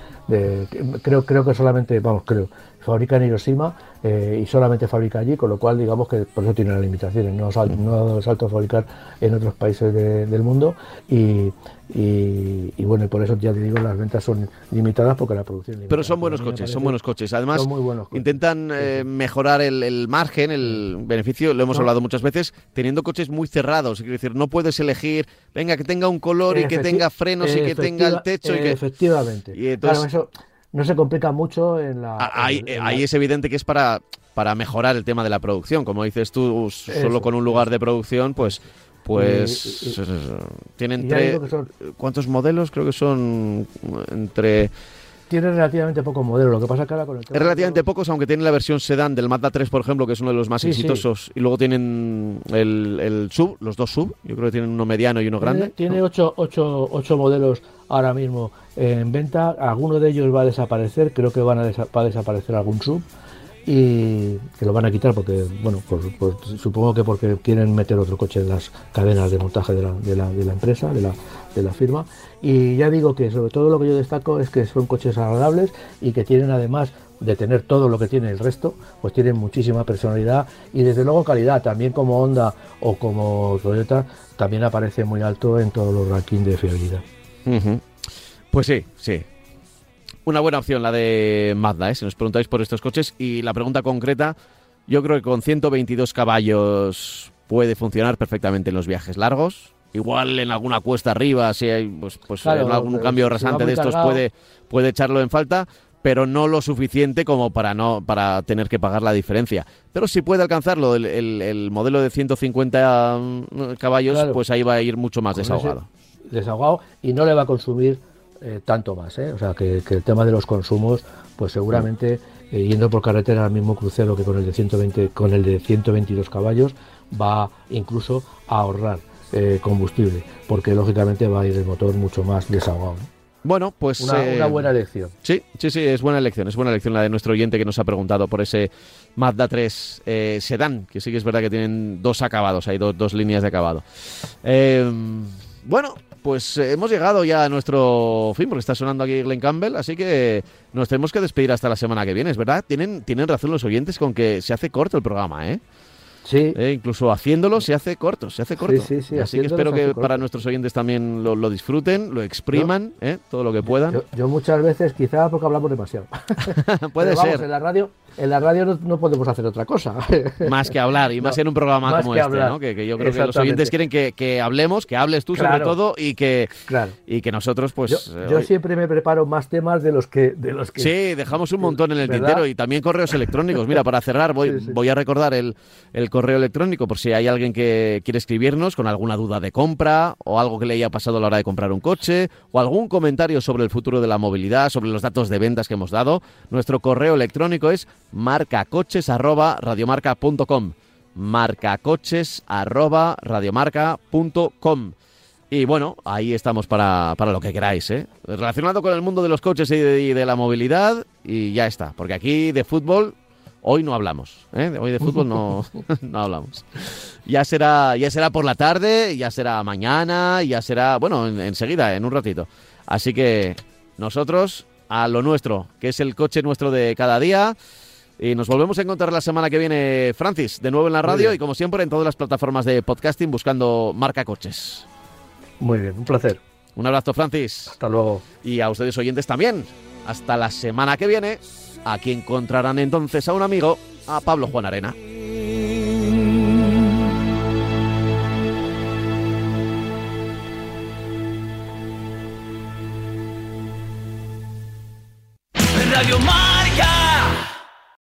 creo, creo que solamente, vamos, creo, fabrica en Hiroshima eh, y solamente fabrica allí, con lo cual digamos que por eso tiene las limitaciones, no, sal- no salto a fabricar en otros países de- del mundo y, y- y bueno, y por eso ya te digo, las ventas son limitadas porque la producción es Pero limitada. son buenos coches, son buenos coches. Además, muy buenos coches. intentan eh, mejorar el, el margen, el beneficio, lo hemos No. hablado muchas veces, teniendo coches muy cerrados. Quiero decir, no puedes elegir, venga, que tenga un color y que Efecti- tenga frenos y que tenga el techo y que... Efectivamente. y entonces- Claro, eso no se complica mucho en la... Ah, Ahí, en- en ahí la- es evidente que es para, para mejorar el tema de la producción. Como dices tú, solo Eso, con un lugar de producción, pues... Pues Y- y- tienen y ya tres... digo que son- ¿Cuántos modelos? Creo que son entre... Tiene relativamente pocos modelos, lo que pasa que ahora con el tema Es relativamente pocos, aunque tienen la versión sedán del Mazda 3, por ejemplo, que es uno de los más Sí, sí. exitosos. Y luego tienen el, el sub, los dos sub. Yo creo que tienen uno mediano y uno Tiene, grande. tiene ¿no? ocho, ocho- ocho modelos ahora mismo en venta. Alguno de ellos va a desaparecer. Creo que van a, desa- va a desaparecer algún sub. Y que lo van a quitar porque, bueno, por- supongo que porque quieren meter otro coche en las cadenas de montaje de la, de la- de la empresa, de la, de la firma. Y ya digo que sobre todo lo que yo destaco es que son coches agradables y que tienen además de tener todo lo que tiene el resto, pues tienen muchísima personalidad y desde luego calidad, también como Honda o como Toyota, también aparece muy alto en todos los rankings de fiabilidad. Pues sí, sí. Una buena opción la de Mazda, ¿eh? si nos preguntáis por estos coches. Y la pregunta concreta, yo creo que con 122 caballos puede funcionar perfectamente en los viajes largos. Igual en alguna cuesta arriba, si hay pues, pues Claro, en algún cambio rasante de estos cargado- puede, puede echarlo en falta, pero no lo suficiente como para no para tener que pagar la diferencia. Pero si puede alcanzarlo el, el- el modelo de 150 mm, caballos, Claro. pues ahí va a ir mucho más Con desahogado. Desahogado y no le va a consumir eh, tanto más. ¿eh? O sea, que, que el tema de los consumos, pues seguramente eh, yendo por carretera al mismo crucero que con el de 120, con el de 122 caballos, va incluso a ahorrar eh, combustible, porque lógicamente va a ir el motor mucho más desahogado. ¿no? Bueno, pues... Una, eh, una buena elección. Sí, sí, sí, es buena elección. Es buena elección la de nuestro oyente que nos ha preguntado por ese Mazda 3 eh, Sedan, que sí que es verdad que tienen dos acabados, hay do- dos líneas de acabado. Eh, bueno, pues eh, hemos llegado ya a nuestro fin, porque está sonando aquí Glenn Campbell, así que nos tenemos que despedir hasta la semana que viene, es verdad. Tienen, tienen razón los oyentes con que se hace corto el programa, ¿eh? Sí, Eh, incluso haciéndolo se hace corto, se hace corto. sí, sí, Así que espero que corto. para nuestros oyentes también lo, lo disfruten, lo expriman, ¿eh? todo lo que puedan. yo, yo muchas veces, quizá porque hablamos demasiado. Puede Pero vamos, ser. En la radio, en la radio no, no podemos hacer otra cosa. Más que hablar, y más No, en un programa como que este, hablar. ¿no? Que, que yo creo que los oyentes quieren que, que hablemos, que hables tú sobre todo y que, claro. y que nosotros, pues. Yo, eh, yo hoy- siempre me preparo más temas de los que de los que Sí, dejamos un montón en el ¿Verdad? tintero y también correos electrónicos. Mira, para cerrar, voy, Sí, sí. voy a recordar el, el correo electrónico por si hay alguien que quiere escribirnos con alguna duda de compra o algo que le haya pasado a la hora de comprar un coche o algún comentario sobre el futuro de la movilidad, sobre los datos de ventas que hemos dado. Nuestro correo electrónico es marcacoches@radiomarca.com. marcacoches@radiomarca.com. Y bueno, ahí estamos para, para lo que queráis, ¿eh? Relacionado con el mundo de los coches y de, la movilidad, y ya está. Porque aquí de fútbol hoy no hablamos, ¿eh? Hoy de fútbol no, no hablamos. Ya será, ya será por la tarde, ya será mañana, ya será, bueno, en- enseguida, en un ratito. Así que nosotros a lo nuestro, que es el coche nuestro de cada día. Y nos volvemos a encontrar la semana que viene, Francis, de nuevo en la radio y como siempre en todas las plataformas de podcasting buscando marca coches. Muy bien, un placer. Un abrazo, Francis. Hasta luego. Y a ustedes oyentes también. Hasta la semana que viene. Aquí encontrarán entonces a un amigo, a Pablo Juan Arena.